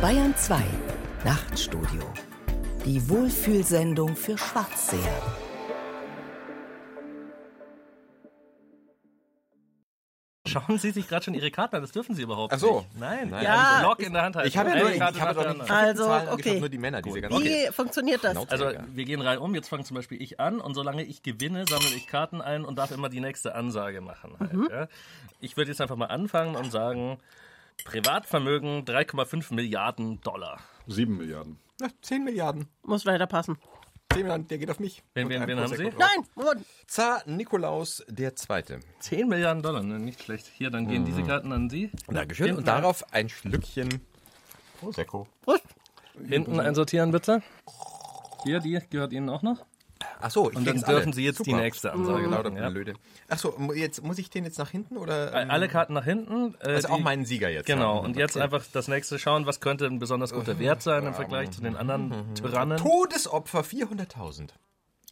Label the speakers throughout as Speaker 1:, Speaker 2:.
Speaker 1: Bayern 2 Nachtstudio. Die Wohlfühlsendung für Schwarzseher.
Speaker 2: Schauen Sie sich gerade schon Ihre Karten an, das dürfen Sie überhaupt
Speaker 3: Ach so.
Speaker 2: nicht. Nein,
Speaker 3: Nein.
Speaker 2: ja,
Speaker 4: Ja,
Speaker 2: Block in der Hand halten.
Speaker 3: Ich habe ja nur, ich,
Speaker 2: Karte
Speaker 3: ich habe doch nicht.
Speaker 4: Also,
Speaker 3: Zahlen
Speaker 4: okay.
Speaker 3: nur die Männer, diese ganzen.
Speaker 4: Wie funktioniert das?
Speaker 2: Also wir gehen reihum, jetzt fange zum Beispiel ich an und solange ich gewinne, sammle ich Karten ein und darf immer die nächste Ansage machen. Halt,
Speaker 4: Mhm.
Speaker 2: ja. Ich würde jetzt einfach mal anfangen und sagen, Privatvermögen 3,5 Milliarden Dollar.
Speaker 5: 7 Milliarden.
Speaker 3: Na, 10 Milliarden.
Speaker 4: Muss leider passen.
Speaker 3: 10 Milliarden, der geht auf mich.
Speaker 2: Wen- wen- wen haben Sie?
Speaker 3: drauf.
Speaker 4: Nein, Moment.
Speaker 3: Zar Nikolaus der Zweite.
Speaker 2: 10 Milliarden Dollar, ne? nicht schlecht. Hier, dann gehen diese Karten an Sie.
Speaker 3: Dankeschön.
Speaker 2: Hinten
Speaker 3: Und darauf ein Schlückchen Prosecco.
Speaker 4: Prost.
Speaker 2: Hinten einsortieren bitte. Hier, die gehört Ihnen auch noch.
Speaker 3: Ach so, ich
Speaker 2: Und dann dürfen
Speaker 3: alle.
Speaker 2: Sie jetzt
Speaker 3: Super.
Speaker 2: die nächste Ansage
Speaker 3: Lauter
Speaker 2: machen. Ja.
Speaker 3: Ach so, jetzt muss ich den jetzt nach hinten oder? ähm,
Speaker 2: Alle Karten nach hinten. äh,
Speaker 3: Also auch
Speaker 2: die-
Speaker 3: meinen Sieger jetzt.
Speaker 2: Genau,
Speaker 3: haben.
Speaker 2: und jetzt
Speaker 3: Okay.
Speaker 2: einfach das nächste schauen, was könnte ein besonders guter Wert sein im Vergleich zu den anderen Tyrannen.
Speaker 3: Todesopfer 400.000.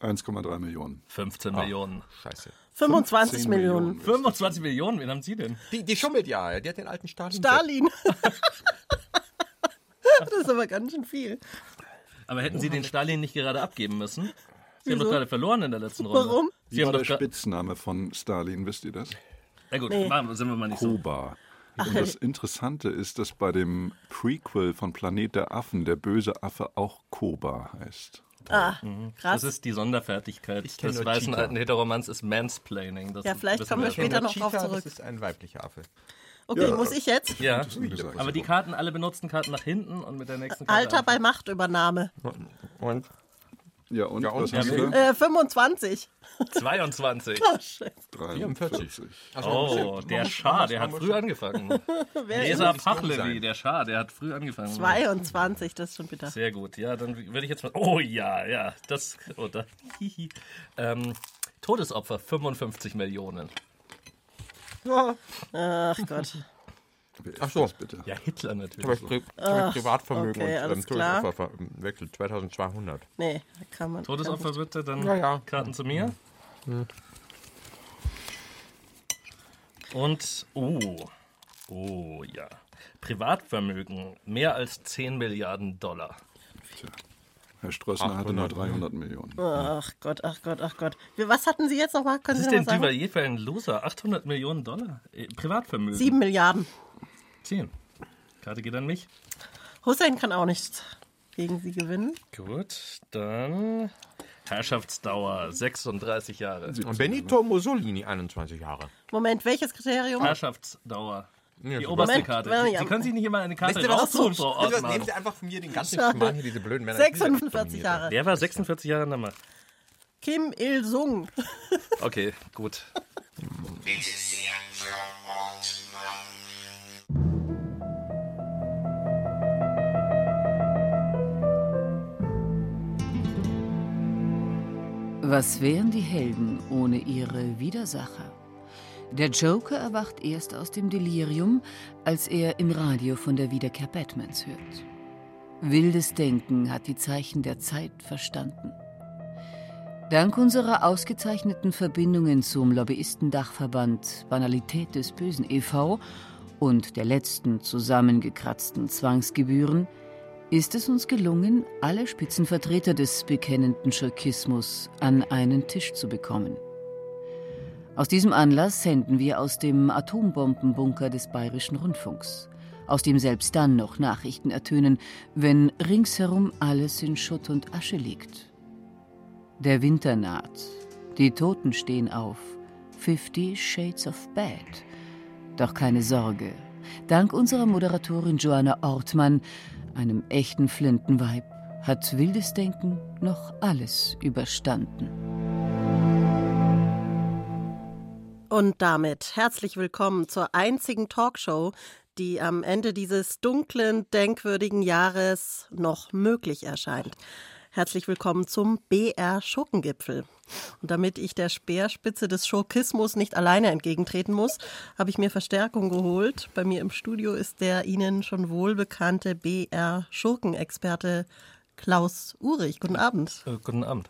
Speaker 5: 1,3 Millionen.
Speaker 2: 15 Millionen.
Speaker 3: Scheiße.
Speaker 4: 25
Speaker 5: 10
Speaker 4: Millionen.
Speaker 2: 25 Millionen, wen haben Sie denn?
Speaker 3: Die, die schummelt ja, die hat den alten Stalin.
Speaker 4: Stalin. das ist aber ganz schön viel.
Speaker 2: Aber hätten Sie den Stalin nicht gerade abgeben müssen? Sie haben
Speaker 4: Wieso?
Speaker 2: doch gerade verloren in der letzten Runde.
Speaker 4: Warum?
Speaker 2: Sie
Speaker 5: Wie
Speaker 2: haben
Speaker 5: war
Speaker 2: doch
Speaker 5: der Spitzname von Stalin, wisst ihr das?
Speaker 2: Na gut,
Speaker 4: Nee.
Speaker 2: sind wir mal nicht so.
Speaker 5: Koba. Und das Interessante ist, dass bei dem Prequel von Planet der Affen der böse Affe auch Koba heißt.
Speaker 2: Das
Speaker 4: Krass.
Speaker 2: ist die Sonderfertigkeit des weißen alten Heteromans ist Mansplaining. Das
Speaker 4: Ja, vielleicht kommen wir
Speaker 2: ja
Speaker 4: später noch drauf
Speaker 3: Cheetah,
Speaker 4: zurück.
Speaker 3: Das ist ein weiblicher Affe.
Speaker 4: Okay, muss ich jetzt?
Speaker 2: Ja, aber die Karten, alle benutzten Karten nach hinten und mit der nächsten Karte
Speaker 4: Alter bei. Machtübernahme.
Speaker 3: Und
Speaker 5: Ja, und,
Speaker 3: Ja, und
Speaker 5: was
Speaker 3: ja,
Speaker 5: hast
Speaker 3: wie-
Speaker 5: du?
Speaker 4: Äh, 25.
Speaker 2: 22.
Speaker 4: Oh, scheiße.
Speaker 5: 43.
Speaker 2: Oh, der Schah, der hat früh angefangen. Leser Pachlevi, der Schah, der hat früh angefangen.
Speaker 4: 22, das ist schon bitter.
Speaker 2: Sehr gut, ja, dann würde ich jetzt mal. Oh ja, ja, das. Oh, da, ähm, Todesopfer 55 Millionen.
Speaker 4: Ach Gott.
Speaker 3: Ach so.
Speaker 5: bitte?
Speaker 2: Ja, Hitler
Speaker 3: Ich habe
Speaker 2: natürlich.
Speaker 3: Pri Pri Privatvermögen
Speaker 4: okay,
Speaker 3: und ähm. Todesopfer verwechselt. 2200.
Speaker 4: Nee, da kann man.
Speaker 2: Todesopfer bitte, dann
Speaker 3: Ja, ja.
Speaker 2: Karten zu mir. Und, oh, oh ja. Privatvermögen mehr als 10 Milliarden Dollar.
Speaker 5: Tja. Herr Strössner hatte nur
Speaker 3: 800
Speaker 5: 300 Millionen.
Speaker 4: Ach Gott, ach Gott, ach Gott. Was hatten Sie jetzt nochmal? Können
Speaker 2: Was
Speaker 4: Sie
Speaker 2: ist
Speaker 4: noch
Speaker 2: denn? Duvalier für ein Loser? 800 Millionen Dollar? Äh, Privatvermögen.
Speaker 4: 7 Milliarden.
Speaker 2: 10. Karte geht an mich.
Speaker 4: Hussein kann auch nicht gegen Sie gewinnen.
Speaker 2: Gut, dann Herrschaftsdauer 36 Jahre.
Speaker 3: Und Benito Mussolini, 21 Jahre.
Speaker 4: Moment, welches Kriterium?
Speaker 2: Herrschaftsdauer. Die
Speaker 3: Ja,
Speaker 2: oberste
Speaker 4: Moment,
Speaker 2: Karte. Sie,
Speaker 4: ja.
Speaker 2: Sie können sich nicht immer eine Karte raussuchen, Frau? Ortmann.
Speaker 3: Nehmen Sie einfach von mir den ganzen. Schmarrn hier, diese blöden Männer.
Speaker 4: 46 Jahre.
Speaker 2: Der war 46 Jahre in der Macht.
Speaker 4: Kim Il-sung.
Speaker 2: Okay, gut.
Speaker 6: Was wären die Helden ohne ihre Widersacher? Der Joker erwacht erst aus dem Delirium, als er im Radio von der Wiederkehr Batmans hört. Wildes Denken hat die Zeichen der Zeit verstanden. Dank unserer ausgezeichneten Verbindungen zum Lobbyistendachverband Banalität des Bösen e.V. und der letzten zusammengekratzten Zwangsgebühren ist es uns gelungen, alle Spitzenvertreter des bekennenden Schurkismus an einen Tisch zu bekommen. Aus diesem Anlass senden wir aus dem Atombombenbunker des Bayerischen Rundfunks, aus dem selbst dann noch Nachrichten ertönen, wenn ringsherum alles in Schutt und Asche liegt. Der Winter naht, die Toten stehen auf, Fifty Shades of Bad. Doch keine Sorge, dank unserer Moderatorin Joanna Ortmann, einem echten Flintenweib, hat wildes Denken noch alles überstanden.
Speaker 4: Und damit herzlich willkommen zur einzigen Talkshow, die am Ende dieses dunklen, denkwürdigen Jahres noch möglich erscheint. Herzlich willkommen zum BR Schurkengipfel. Und damit ich der Speerspitze des Schurkismus nicht alleine entgegentreten muss, habe ich mir Verstärkung geholt. Bei mir im Studio ist der Ihnen schon wohlbekannte BR Schurkenexperte Klaus Urich. Guten Abend.
Speaker 2: Äh, guten Abend.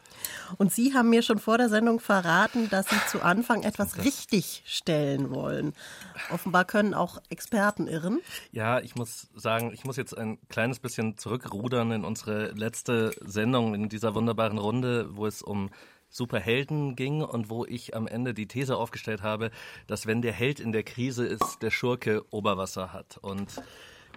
Speaker 4: Und Sie haben mir schon vor der Sendung verraten, dass Sie zu Anfang etwas richtig stellen wollen. Offenbar können auch Experten irren.
Speaker 2: Ja, ich muss sagen, ich muss jetzt ein kleines bisschen zurückrudern in unsere letzte Sendung in dieser wunderbaren Runde, wo es um Superhelden ging und wo ich am Ende die These aufgestellt habe, dass wenn der Held in der Krise ist, der Schurke Oberwasser hat. Und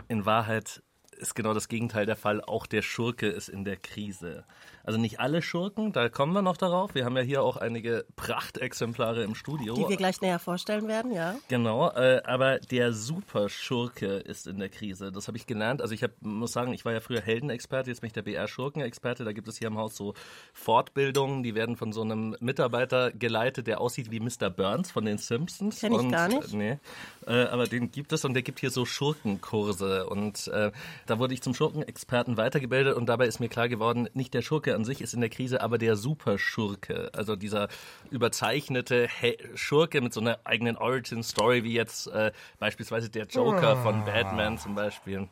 Speaker 2: in Wahrheit ist genau das Gegenteil der Fall. Auch der Schurke ist in der Krise. Also nicht alle Schurken, da kommen wir noch darauf. Wir haben ja hier auch einige Prachtexemplare im Studio.
Speaker 4: Die wir gleich näher vorstellen werden, ja.
Speaker 2: Genau, äh, aber der Superschurke ist in der Krise. Das habe ich gelernt. Also ich hab, muss sagen, ich war ja früher Heldenexperte, jetzt bin ich der BR-Schurkenexperte. Da gibt es hier im Haus so Fortbildungen, die werden von so einem Mitarbeiter geleitet, der aussieht wie Mr. Burns von den Simpsons.
Speaker 4: Kenn ich
Speaker 2: und,
Speaker 4: gar nicht.
Speaker 2: Äh, nee, äh, aber den gibt es und der gibt hier so Schurkenkurse. Und äh, da wurde ich zum Schurkenexperten weitergebildet und dabei ist mir klar geworden, nicht der Schurke an sich ist in der Krise, aber der Superschurke, also dieser überzeichnete He Schurke mit so einer eigenen Origin-Story, wie jetzt äh, beispielsweise der Joker von Batman zum Beispiel.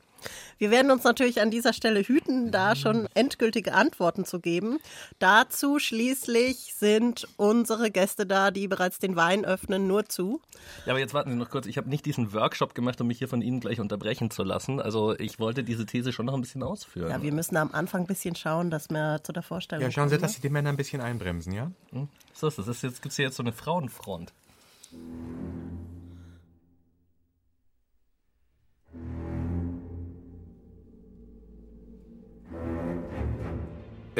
Speaker 4: Wir werden uns natürlich an dieser Stelle hüten, da schon endgültige Antworten zu geben. Dazu schließlich sind unsere Gäste da, die bereits den Wein öffnen, nur zu.
Speaker 2: Ja, aber jetzt warten Sie noch kurz. Ich habe nicht diesen Workshop gemacht, um mich hier von Ihnen gleich unterbrechen zu lassen. Also ich wollte diese These schon noch ein bisschen ausführen.
Speaker 4: Ja, wir müssen am Anfang ein bisschen schauen, dass wir zu der Vorstellung
Speaker 3: Ja, schauen Sie,
Speaker 4: kommen,
Speaker 3: dass Sie die Männer ein bisschen einbremsen, ja?
Speaker 2: Hm? So ist es. Jetzt gibt's hier jetzt so eine Frauenfront.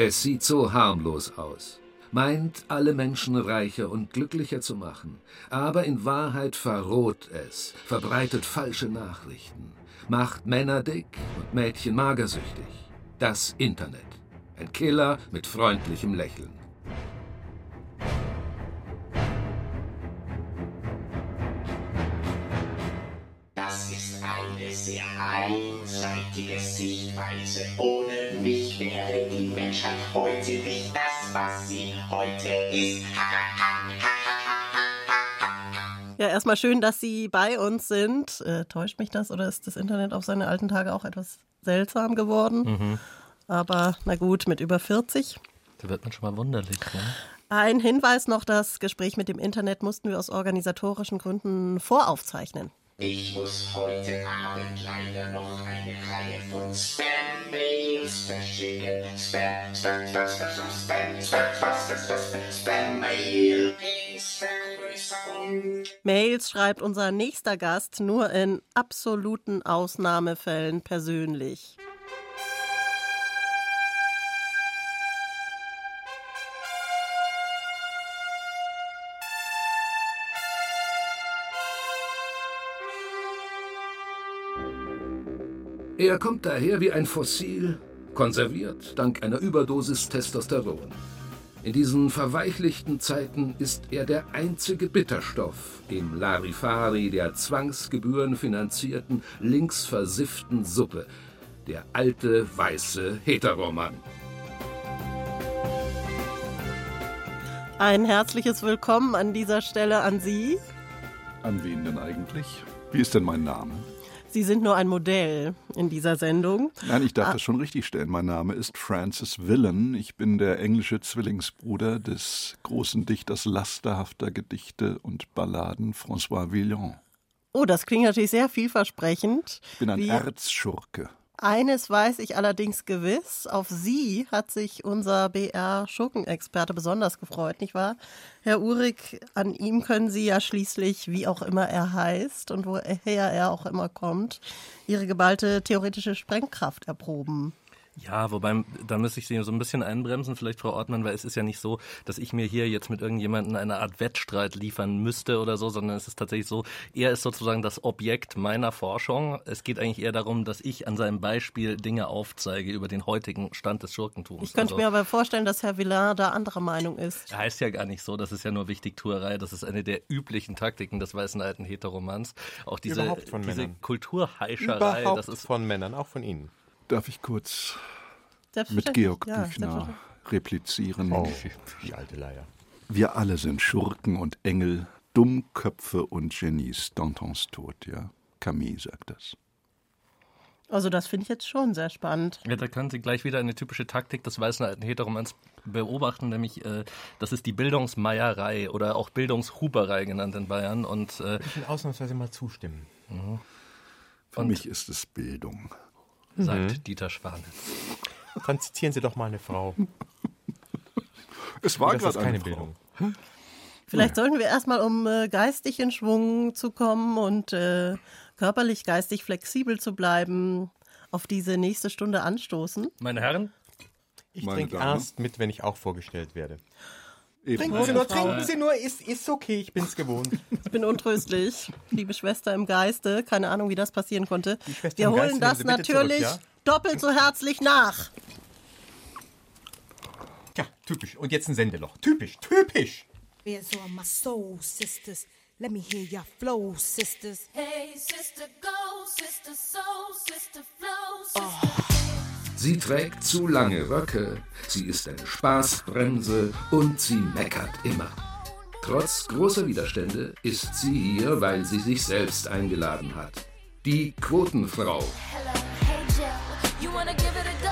Speaker 7: Es sieht so harmlos aus, meint alle Menschen reicher und glücklicher zu machen, aber in Wahrheit verroht es, verbreitet falsche Nachrichten, macht Männer dick und Mädchen magersüchtig. Das Internet. Ein Killer mit freundlichem Lächeln.
Speaker 8: Einseitige Sichtweise. Ohne mich wäre die Menschheit heute nicht das, was sie heute ist.
Speaker 4: Ja, erstmal schön, dass Sie bei uns sind. Äh, täuscht mich das oder ist das Internet auf seine alten Tage auch etwas seltsam geworden?
Speaker 2: Mhm.
Speaker 4: Aber na gut, mit über 40.
Speaker 2: Da wird man schon mal wunderlich. Ne?
Speaker 4: Ein Hinweis noch, das Gespräch mit dem Internet mussten wir aus organisatorischen Gründen voraufzeichnen.
Speaker 8: Ich muss heute Abend leider noch eine Reihe von Spam-Mails verschicken. Spam, Spam, Spam, Spam, Spam, Spam, Spam, Spam, Spam, Spam-Mail. Please, Vergrößerung.
Speaker 4: Mails schreibt unser nächster Gast nur in absoluten Ausnahmefällen persönlich.
Speaker 7: Er kommt daher wie ein Fossil, konserviert dank einer Überdosis Testosteron. In diesen verweichlichten Zeiten ist er der einzige Bitterstoff im Larifari der zwangsgebührenfinanzierten, linksversifften Suppe. Der alte, weiße Heteromann.
Speaker 4: Ein herzliches Willkommen an dieser Stelle an Sie.
Speaker 5: An wen denn eigentlich? Wie ist denn mein Name?
Speaker 4: Sie sind nur ein Modell in dieser Sendung.
Speaker 5: Nein, ich darf das schon richtig stellen. Mein Name ist Francis Villan. Ich bin der englische Zwillingsbruder des großen Dichters lasterhafter Gedichte und Balladen François Villon.
Speaker 4: Oh, das klingt natürlich sehr vielversprechend.
Speaker 5: Ich bin ein
Speaker 4: Wie-
Speaker 5: Erzschurke.
Speaker 4: Eines weiß ich allerdings gewiss. Auf Sie hat sich unser BR-Schurkenexperte besonders gefreut, nicht wahr? Herr Uhrig, an ihm können Sie ja schließlich, wie auch immer er heißt und woher er auch immer kommt, Ihre geballte theoretische Sprengkraft erproben.
Speaker 2: Ja, wobei, da müsste ich Sie so ein bisschen einbremsen, vielleicht Frau Ortmann, weil es ist ja nicht so, dass ich mir hier jetzt mit irgendjemandem eine Art Wettstreit liefern müsste oder so, sondern es ist tatsächlich so, er ist sozusagen das Objekt meiner Forschung. Es geht eigentlich eher darum, dass ich an seinem Beispiel Dinge aufzeige über den heutigen Stand des Schurkentums.
Speaker 4: Ich könnte
Speaker 2: Also-
Speaker 4: mir aber vorstellen, dass Herr Villain da anderer Meinung ist.
Speaker 2: Heißt ja gar nicht so, das ist ja nur Wichtigtuerei, das ist eine der üblichen Taktiken des weißen alten Heteromans. Auch diese,
Speaker 3: Überhaupt von
Speaker 2: diese
Speaker 3: Männern.
Speaker 2: Kulturheischerei,
Speaker 3: Überhaupt
Speaker 2: das ist
Speaker 3: von Männern, auch von Ihnen.
Speaker 5: Darf ich kurz mit. Georg
Speaker 4: Ja,
Speaker 5: Büchner replizieren?
Speaker 3: Oh, die alte Leier.
Speaker 5: Wir alle sind Schurken und Engel, Dummköpfe und Genies. Dantons Tod, ja. Camille sagt das.
Speaker 4: Also das finde ich jetzt schon sehr spannend.
Speaker 9: Ja, da können Sie gleich wieder eine typische Taktik des weißen alten Heteromans beobachten, nämlich äh, das ist die Bildungsmeierei oder auch Bildungshuberei genannt in Bayern. Und äh,
Speaker 3: Ich will ausnahmsweise mal zustimmen.
Speaker 5: Für mich ist es Bildung.
Speaker 9: Sagt Dieter Schwanitz.
Speaker 3: Dann zitieren Sie doch mal eine Frau.
Speaker 5: Es war gerade
Speaker 3: keine
Speaker 5: eine Frau.
Speaker 3: Bildung.
Speaker 4: Vielleicht sollten wir erstmal, um äh, geistig in Schwung zu kommen und äh, körperlich, geistig flexibel zu bleiben, auf diese nächste Stunde anstoßen.
Speaker 9: Meine Herren,
Speaker 3: Ich trinke erst mit, wenn ich auch vorgestellt werde.
Speaker 5: Eben.
Speaker 3: Trinken Sie nur, trinken Sie nur, ist, ist okay, ich bin's gewohnt.
Speaker 4: Ich bin untröstlich. Liebe Schwester im Geiste, keine Ahnung, wie das passieren konnte. Wir
Speaker 3: Geiste,
Speaker 4: holen
Speaker 3: nehmen
Speaker 4: das natürlich
Speaker 3: zurück,
Speaker 4: doppelt so herzlich nach.
Speaker 3: Tja, typisch. Und jetzt ein Sendeloch. Typisch, typisch.
Speaker 10: Bears on my soul, sisters. Let me hear your flow, sisters.
Speaker 11: Hey, sister, go, sister, soul, sister, flow, sister.
Speaker 7: Sie trägt zu lange Röcke, sie ist eine Spaßbremse und sie meckert immer. Trotz großer Widerstände ist sie hier, weil sie sich selbst eingeladen hat. Die Quotenfrau.
Speaker 11: Hello, hey, Joe, you wanna give it a go?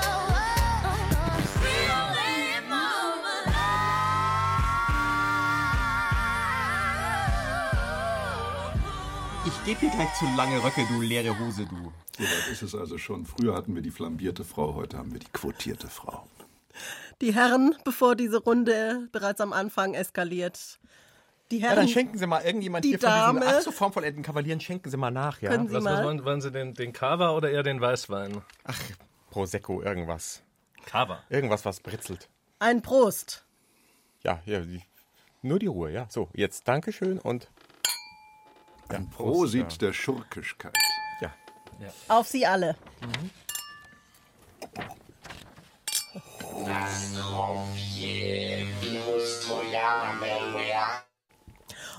Speaker 11: Feel it, mama.
Speaker 3: Ich geb dir gleich zu lange Röcke, du leere Hose, du.
Speaker 5: So weit ist es also schon. Früher hatten wir die flambierte Frau, heute haben wir die quotierte Frau.
Speaker 4: Die Herren, bevor diese Runde bereits am Anfang eskaliert. Die
Speaker 3: Ja,
Speaker 4: Herren,
Speaker 3: dann schenken Sie mal irgendjemand
Speaker 4: Die
Speaker 3: hier von
Speaker 4: Dame.
Speaker 3: diesen ach so formvollendeten Kavalieren, schenken Sie mal nach, ja?
Speaker 4: Können Sie
Speaker 9: was, was
Speaker 4: mal.
Speaker 9: wollen, wollen Sie den, den Kava oder eher den Weißwein?
Speaker 3: Ach, Prosecco, irgendwas.
Speaker 9: Kava.
Speaker 3: Irgendwas, was britzelt.
Speaker 4: ein Prost.
Speaker 3: Ja, ja, die, nur die Ruhe, ja. So, jetzt Dankeschön und
Speaker 5: Ein Prosit der Schurkischkeit.
Speaker 3: ja.
Speaker 4: Auf Sie alle.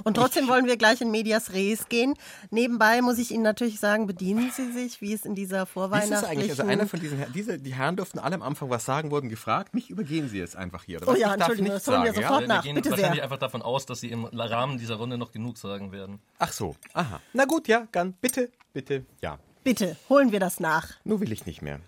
Speaker 4: Und trotzdem wollen wir gleich in Medias Res gehen. Nebenbei muss ich Ihnen natürlich sagen, bedienen Sie sich, wie es in dieser
Speaker 3: Wie ist
Speaker 4: vorweihnachtlichen...
Speaker 3: das eigentlich? Also einer von diesen Herren, diese, die Herren durften alle am Anfang was sagen, wurden gefragt. Mich übergehen Sie jetzt einfach hier. Oder
Speaker 4: Oh ja,
Speaker 3: ich darf
Speaker 4: Entschuldigung, das holen wir
Speaker 3: sagen,
Speaker 4: sofort
Speaker 3: ja?
Speaker 9: Wir
Speaker 4: nach.
Speaker 9: gehen
Speaker 4: Bitte
Speaker 9: wahrscheinlich
Speaker 4: sehr.
Speaker 9: einfach davon aus, dass Sie im Rahmen dieser Runde noch genug sagen werden.
Speaker 3: Ach so, aha. Na gut, ja, dann bitte, bitte, ja.
Speaker 4: Bitte, holen wir das nach.
Speaker 3: Nur will ich nicht mehr.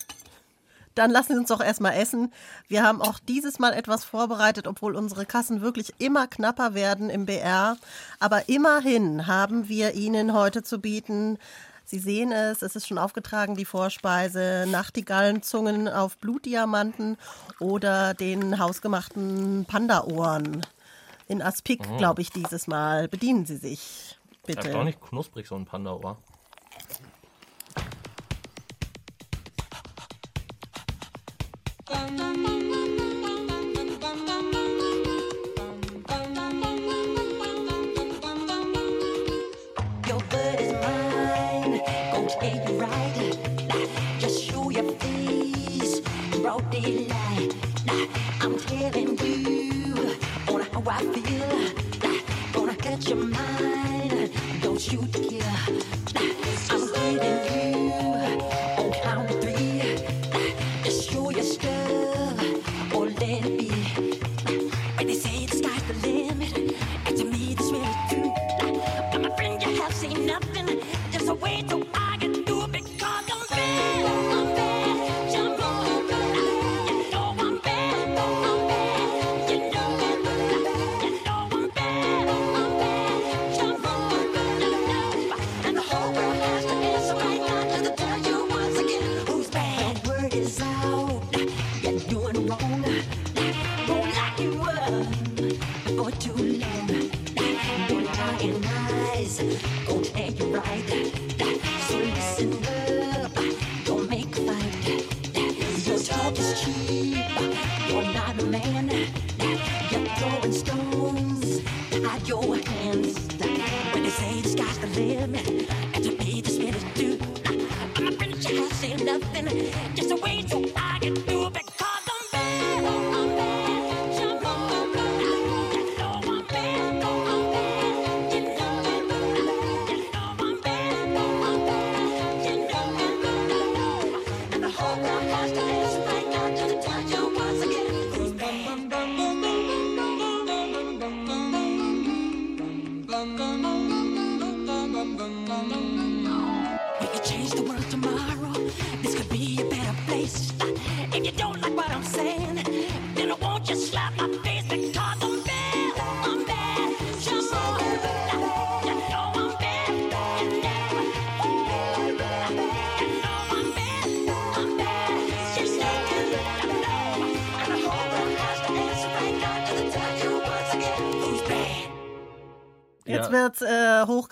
Speaker 4: Dann lassen Sie uns doch erstmal essen. Wir haben auch dieses Mal etwas vorbereitet, obwohl unsere Kassen wirklich immer knapper werden im BR. Aber immerhin haben wir Ihnen heute zu bieten. Sie sehen es, es ist schon aufgetragen, die Vorspeise, Nachtigallenzungen auf Blutdiamanten oder den hausgemachten Panda-Ohren. In Aspik, glaube ich, dieses Mal. Bedienen Sie sich, bitte.
Speaker 9: Erstaunlich knusprig, so ein Panda-Ohr.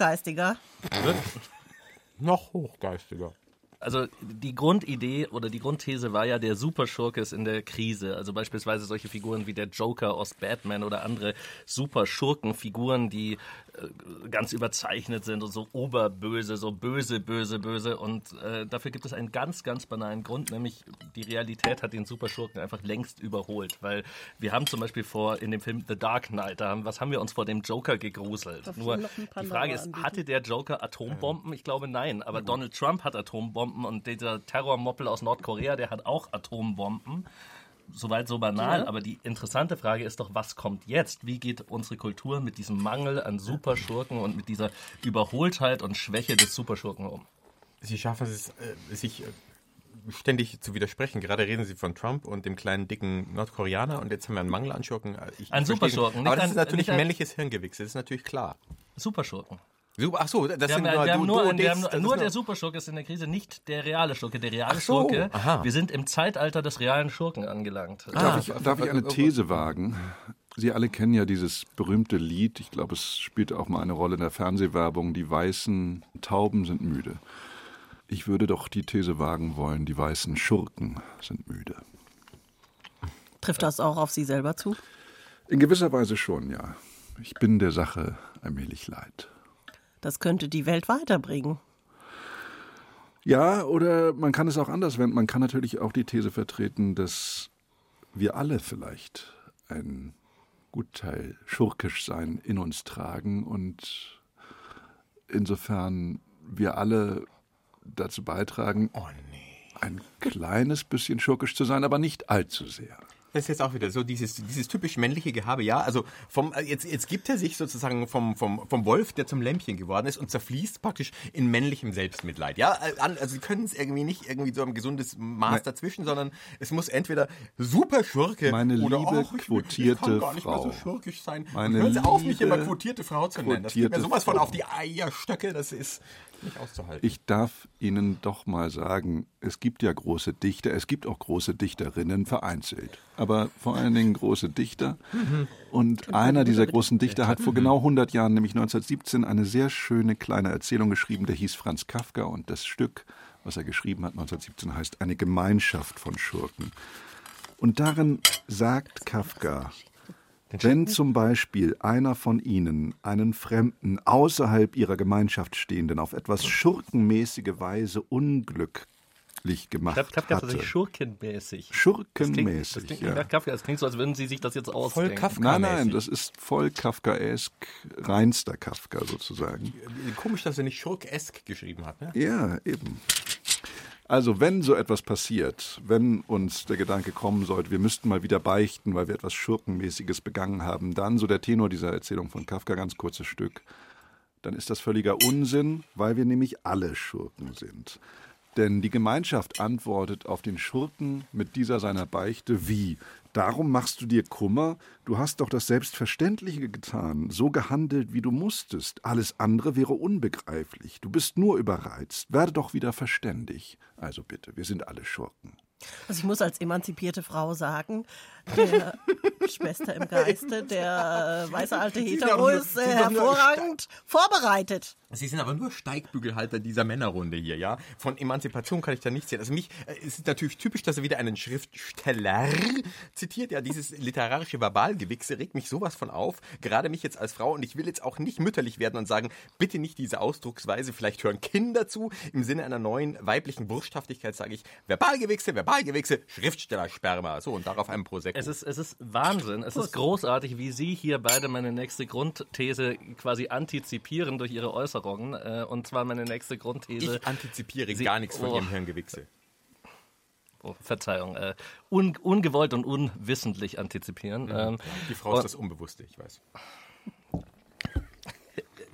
Speaker 4: Hochgeistiger.
Speaker 3: Noch hochgeistiger.
Speaker 2: Also die Grundidee oder die Grundthese war ja, der Superschurke ist in der Krise. Also beispielsweise solche Figuren wie der Joker aus Batman oder andere Superschurkenfiguren, die äh, ganz überzeichnet sind und so oberböse, so böse, böse, böse. Und äh, dafür gibt es einen ganz, ganz banalen Grund, nämlich die Realität hat den Superschurken einfach längst überholt. Weil wir haben zum Beispiel vor in dem Film The Dark Knight, da haben, was haben wir uns vor dem Joker gegruselt? Nur die Frage ist,
Speaker 4: anbieten?
Speaker 2: hatte der Joker Atombomben? Ich glaube nein, aber Donald Trump hat Atombomben und dieser Terrormoppel aus Nordkorea, der hat auch Atombomben. Soweit so banal,
Speaker 4: Ja.
Speaker 2: aber die interessante Frage ist doch, was kommt jetzt? Wie geht unsere Kultur mit diesem Mangel an Superschurken und mit dieser Überholtheit und Schwäche des Superschurken um?
Speaker 3: Sie schaffen es, äh, sich äh, ständig zu widersprechen. Gerade reden Sie von Trump und dem kleinen, dicken Nordkoreaner und jetzt haben wir einen Mangel an Schurken. Ich, verstehe-
Speaker 2: Superschurken,
Speaker 3: Aber das ist natürlich ein- männliches Hirngewichse, das ist natürlich klar.
Speaker 2: Superschurken.
Speaker 3: Super, ach so, das
Speaker 2: Wir
Speaker 3: sind
Speaker 2: haben,
Speaker 3: nur,
Speaker 2: wir haben nur,
Speaker 3: du-
Speaker 2: ein- wir haben nur, nur der Superschurke ist in der Krise, nicht der reale Schurke. Der reale
Speaker 3: so,
Speaker 2: Schurke,
Speaker 3: aha.
Speaker 2: wir sind im Zeitalter des realen Schurken angelangt.
Speaker 5: Darf, ich, darf ich eine These wagen? Sie alle kennen ja dieses berühmte Lied, ich glaube, es spielt auch mal eine Rolle in der Fernsehwerbung, die weißen Tauben sind müde. Ich würde doch die These wagen wollen, die weißen Schurken sind müde.
Speaker 4: Trifft das auch auf Sie selber zu?
Speaker 5: In gewisser Weise schon, ja. Ich bin der Sache allmählich leid.
Speaker 4: Das könnte die Welt weiterbringen.
Speaker 5: Ja, oder man kann es auch anders wenden. Man kann natürlich auch die These vertreten, dass wir alle vielleicht ein Gutteil Schurkischsein in uns tragen und insofern wir alle dazu beitragen, ein kleines bisschen schurkisch zu sein, aber nicht allzu sehr.
Speaker 3: Das ist jetzt auch wieder so dieses, dieses typisch männliche Gehabe, ja. Also vom, äh, jetzt, jetzt gibt er sich sozusagen vom, vom, vom Wolf, der zum Lämpchen geworden ist und zerfließt praktisch in männlichem Selbstmitleid. Ja, Äh, also sie können es irgendwie nicht irgendwie so ein gesundes Maß
Speaker 5: Nein.
Speaker 3: dazwischen, sondern es muss entweder super Schurke
Speaker 5: Meine
Speaker 3: oder
Speaker 5: liebe
Speaker 3: "Ach, ich, ich
Speaker 5: quotierte
Speaker 3: kann gar nicht mehr so
Speaker 5: Frau.
Speaker 3: schurkisch sein.
Speaker 5: Meine
Speaker 3: hören Sie auf, mich immer quotierte Frau zu nennen. Das geht mir sowas von
Speaker 5: Frau.
Speaker 3: auf die Eierstöcke, das ist nicht auszuhalten.
Speaker 5: Ich darf Ihnen doch mal sagen, es gibt ja große Dichter, es gibt auch große Dichterinnen vereinzelt, aber vor allen Dingen große Dichter. Und einer dieser großen Dichter hat vor genau 100 Jahren, nämlich 1917, eine sehr schöne kleine Erzählung geschrieben, der hieß Franz Kafka und das Stück, was er geschrieben hat 1917, heißt Eine Gemeinschaft von Schurken. Und darin sagt Kafka, wenn zum Beispiel einer von Ihnen einen Fremden außerhalb Ihrer Gemeinschaft stehenden auf etwas schurkenmäßige Weise unglücklich gemacht
Speaker 2: Kafka Kafka
Speaker 5: hatte,
Speaker 2: tatsächlich schurkenmäßig.
Speaker 5: schurkenmäßig,
Speaker 2: Das klingt, das klingt
Speaker 5: ja.
Speaker 2: Kafka. Das klingt so, als würden Sie sich das jetzt ausdenken.
Speaker 3: Kafka.
Speaker 5: Nein, nein,
Speaker 3: mäßig.
Speaker 5: das ist voll Kafkaesk, reinster Kafka sozusagen.
Speaker 3: Komisch, dass er nicht schurkesk geschrieben hat. Ne?
Speaker 5: Ja, eben. Also wenn so etwas passiert, wenn uns der Gedanke kommen sollte, wir müssten mal wieder beichten, weil wir etwas Schurkenmäßiges begangen haben, dann, so der Tenor dieser Erzählung von Kafka, ganz kurzes Stück, dann ist das völliger Unsinn, weil wir nämlich alle Schurken sind. Denn die Gemeinschaft antwortet auf den Schurken mit dieser seiner Beichte wie? Darum machst du dir Kummer? Du hast doch das Selbstverständliche getan, so gehandelt, wie du musstest. Alles andere wäre unbegreiflich. Du bist nur überreizt. Werde doch wieder verständig. Also bitte, wir sind alle Schurken.
Speaker 4: Also ich muss als emanzipierte Frau sagen, der Schwester im Geiste, der äh, weiße alte Hetero ist äh, hervorragend vorbereitet.
Speaker 3: Sie sind aber nur Steigbügelhalter dieser Männerrunde hier, ja? Von Emanzipation kann ich da nichts sehen. Also mich, äh, es ist natürlich typisch, dass er wieder einen Schriftsteller zitiert. Ja, dieses literarische Verbalgewichse regt mich sowas von auf. Gerade mich jetzt als Frau und ich will jetzt auch nicht mütterlich werden und sagen, bitte nicht diese Ausdrucksweise, vielleicht hören Kinder zu. Im Sinne einer neuen weiblichen Wursthaftigkeit sage ich, Verbalgewichse, Verbalgewichse, Schriftstellersperma. So, und darauf ein Prosecco.
Speaker 2: Es ist, es ist Wahnsinn. Es ist großartig, wie Sie hier beide meine nächste Grundthese quasi antizipieren durch Ihre Äußerungen. Äh, und zwar meine nächste Grundthese.
Speaker 3: ich antizipiere
Speaker 2: Sie-
Speaker 3: gar nichts von
Speaker 2: Oh.
Speaker 3: Ihrem Hirngewichse.
Speaker 2: Oh, Verzeihung. Äh, un, ungewollt und unwissentlich antizipieren. Ähm,
Speaker 3: Die Frau ist das Unbewusste, ich weiß.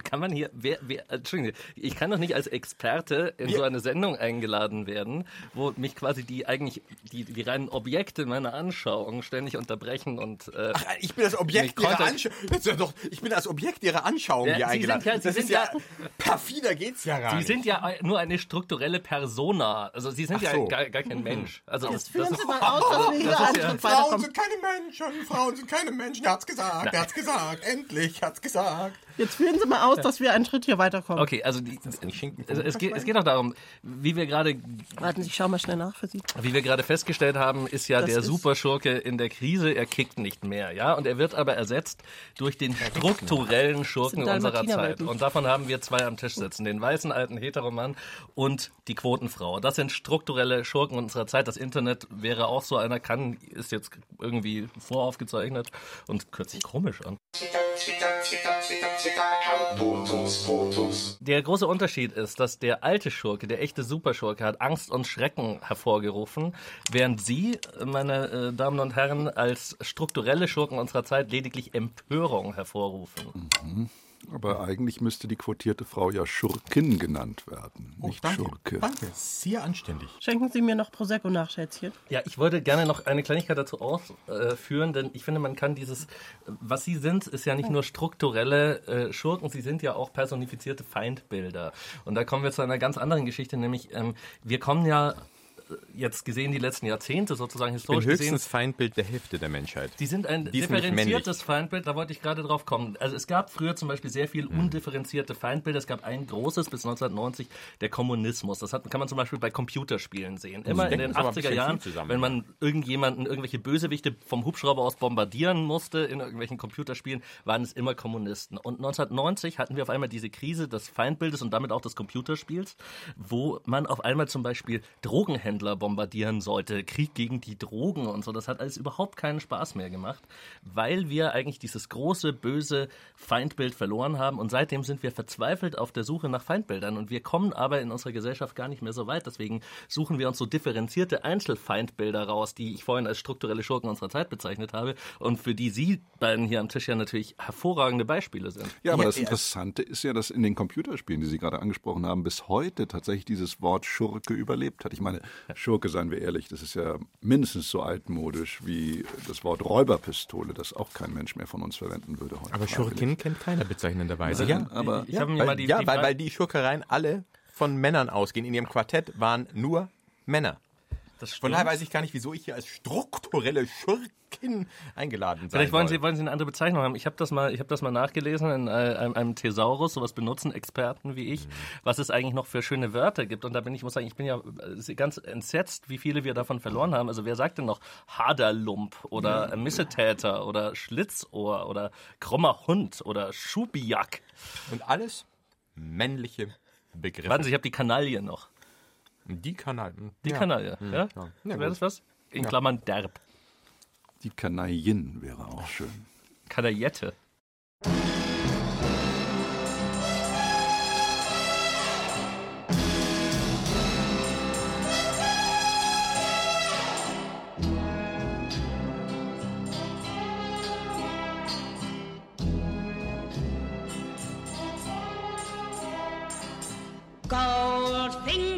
Speaker 2: Kann man hier, wer, wer, Entschuldigung, ich kann doch nicht als Experte in so eine Sendung eingeladen werden, wo mich quasi die eigentlich, die, die reinen Objekte meiner Anschauung ständig unterbrechen und, äh,
Speaker 3: Ach, ich bin das Objekt ihrer Anschauung. Das ist ja doch, ich bin das Objekt ihrer Anschauung
Speaker 2: Ja,
Speaker 3: hier
Speaker 2: Sie
Speaker 3: eingeladen.
Speaker 2: sind ja- Sie
Speaker 3: das
Speaker 2: sind
Speaker 3: ist ja,
Speaker 2: ja-
Speaker 3: perfider geht's ja gar
Speaker 2: Sie
Speaker 3: nicht.
Speaker 2: sind ja nur eine strukturelle Persona. Also Sie sind
Speaker 3: Ach
Speaker 2: ja
Speaker 3: so.
Speaker 2: gar, gar kein Mensch. Also das,
Speaker 4: Führen
Speaker 2: das
Speaker 4: Sie
Speaker 2: ist,
Speaker 4: mal aus, dass wir hier
Speaker 2: das ist
Speaker 4: einen
Speaker 2: ja-
Speaker 3: Frauen sind keine Menschen, Frauen sind keine Menschen. Er hat's gesagt, er hat's gesagt, endlich, er hat's gesagt.
Speaker 4: Jetzt führen Sie mal aus, dass wir einen Schritt hier weiterkommen.
Speaker 2: Okay, also die,
Speaker 3: Schinken
Speaker 2: es, es, geht, es geht auch darum, wie wir gerade
Speaker 4: Warten Sie, ich schau mal schnell nach für Sie.
Speaker 2: Wie wir gerade festgestellt haben, ist ja
Speaker 4: Das
Speaker 2: der
Speaker 4: ist-
Speaker 2: Superschurke in der Krise, er kickt nicht mehr, ja, und er wird aber ersetzt durch den strukturellen Schurken unserer Zeit. Und davon haben wir zwei am Tisch sitzen, den weißen alten Heteromann und die Quotenfrau. Das sind strukturelle Schurken unserer Zeit. Das Internet wäre auch so einer, kann, ist jetzt irgendwie voraufgezeichnet und hört sich komisch an.
Speaker 8: Twitter, Twitter, Twitter, Twitter.
Speaker 2: Der große Unterschied ist, dass der alte Schurke, der echte Superschurke, hat Angst und Schrecken hervorgerufen, während Sie, meine äh, Damen und Herren, als strukturelle Schurken unserer Zeit lediglich Empörung hervorrufen.
Speaker 5: Aber eigentlich müsste die quotierte Frau ja Schurkin genannt werden, nicht
Speaker 3: danke,
Speaker 5: Schurke.
Speaker 3: danke, sehr anständig.
Speaker 4: Schenken Sie mir noch Prosecco nach, Schätzchen.
Speaker 2: Ja, ich wollte gerne noch eine Kleinigkeit dazu ausführen, denn ich finde, man kann dieses, was Sie sind, ist ja nicht nur strukturelle äh, Schurken, Sie sind ja auch personifizierte Feindbilder. Und da kommen wir zu einer ganz anderen Geschichte, nämlich ähm, wir kommen ja jetzt gesehen die letzten Jahrzehnte sozusagen
Speaker 3: Ich bin
Speaker 2: historisch gesehen
Speaker 3: höchstens Feindbild der Hälfte der Menschheit.
Speaker 2: Die sind ein
Speaker 3: Die
Speaker 2: differenziertes Feindbild, da wollte ich gerade drauf kommen. Also es gab früher zum Beispiel sehr viel
Speaker 3: Hm.
Speaker 2: undifferenzierte Feindbilder. Es gab ein großes bis 1990, der Kommunismus. Das hat, kann man zum Beispiel bei Computerspielen sehen. Immer in
Speaker 3: denken
Speaker 2: den
Speaker 3: Sie aber ein
Speaker 2: 80er
Speaker 3: bisschen
Speaker 2: Jahren, wenn man irgendjemanden, irgendwelche Bösewichte vom Hubschrauber aus bombardieren musste in irgendwelchen Computerspielen, waren es immer Kommunisten. Und 1990 hatten wir auf einmal diese Krise des Feindbildes und damit auch des Computerspiels, wo man auf einmal zum Beispiel Drogenhändler bombardieren sollte, Krieg gegen die Drogen und so. Das hat alles überhaupt keinen Spaß mehr gemacht, weil wir eigentlich dieses große, böse Feindbild verloren haben und seitdem sind wir verzweifelt auf der Suche nach Feindbildern und wir kommen aber in unserer Gesellschaft gar nicht mehr so weit. Deswegen suchen wir uns so differenzierte Einzelfeindbilder raus, die ich vorhin als strukturelle Schurken unserer Zeit bezeichnet habe und für die Sie beiden hier am Tisch ja natürlich hervorragende Beispiele sind.
Speaker 5: Ja, aber
Speaker 3: Ja,
Speaker 5: das
Speaker 3: ja.
Speaker 5: Interessante ist ja, dass in den Computerspielen, die Sie gerade angesprochen haben, bis heute tatsächlich dieses Wort Schurke überlebt hat. Ich meine, Schurke, seien wir ehrlich, das ist ja mindestens so altmodisch wie das Wort Räuberpistole, das auch kein Mensch mehr von uns verwenden würde heute.
Speaker 3: Aber. Schurkin kennt keiner bezeichnenderweise.
Speaker 5: Ja, aber
Speaker 2: Ich mir mal
Speaker 3: Weil,
Speaker 2: die,
Speaker 3: ja,
Speaker 2: die
Speaker 3: weil, weil die Schurkereien alle von Männern ausgehen. In ihrem Quartett waren nur Männer. Von daher weiß ich gar nicht, wieso ich hier als strukturelle Schurkin eingeladen sein
Speaker 2: Vielleicht wollen
Speaker 3: soll.
Speaker 2: Sie, wollen Sie eine andere Bezeichnung haben. Ich habe das mal, ich habe das mal nachgelesen in äh, einem, einem Thesaurus. Sowas benutzen Experten wie ich, was es eigentlich noch für schöne Wörter gibt. Und da bin ich muss sagen, ich bin ja äh, ganz entsetzt, wie viele wir davon verloren haben. Also wer sagt denn noch Haderlump oder Missetäter oder Schlitzohr oder krummer Hund oder Schubiak?
Speaker 3: Und alles männliche Begriffe.
Speaker 2: Warten Sie, ich habe die Kanaille noch.
Speaker 3: Die Kanal.
Speaker 2: Die
Speaker 3: ja.
Speaker 2: Kanaille, ja?
Speaker 3: Ja,
Speaker 2: Wäre
Speaker 3: gut.
Speaker 2: das was? In Klammern derb.
Speaker 5: die Kanaillen wäre auch schön.
Speaker 2: Kanaillette.
Speaker 12: Goldfinger.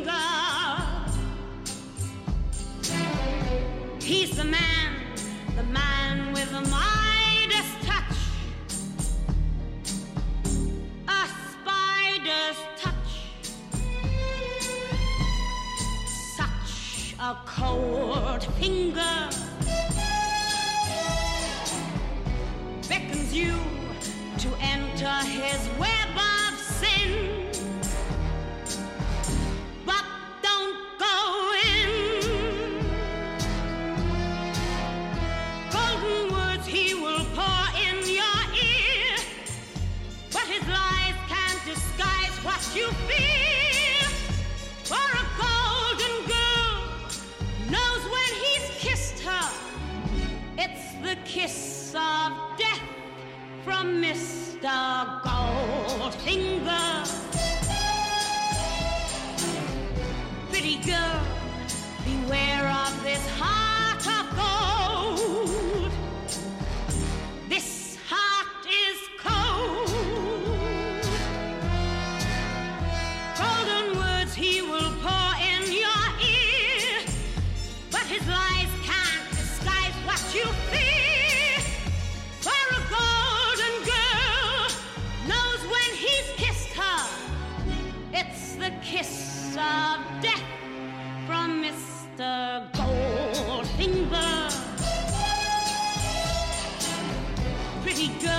Speaker 12: he goes.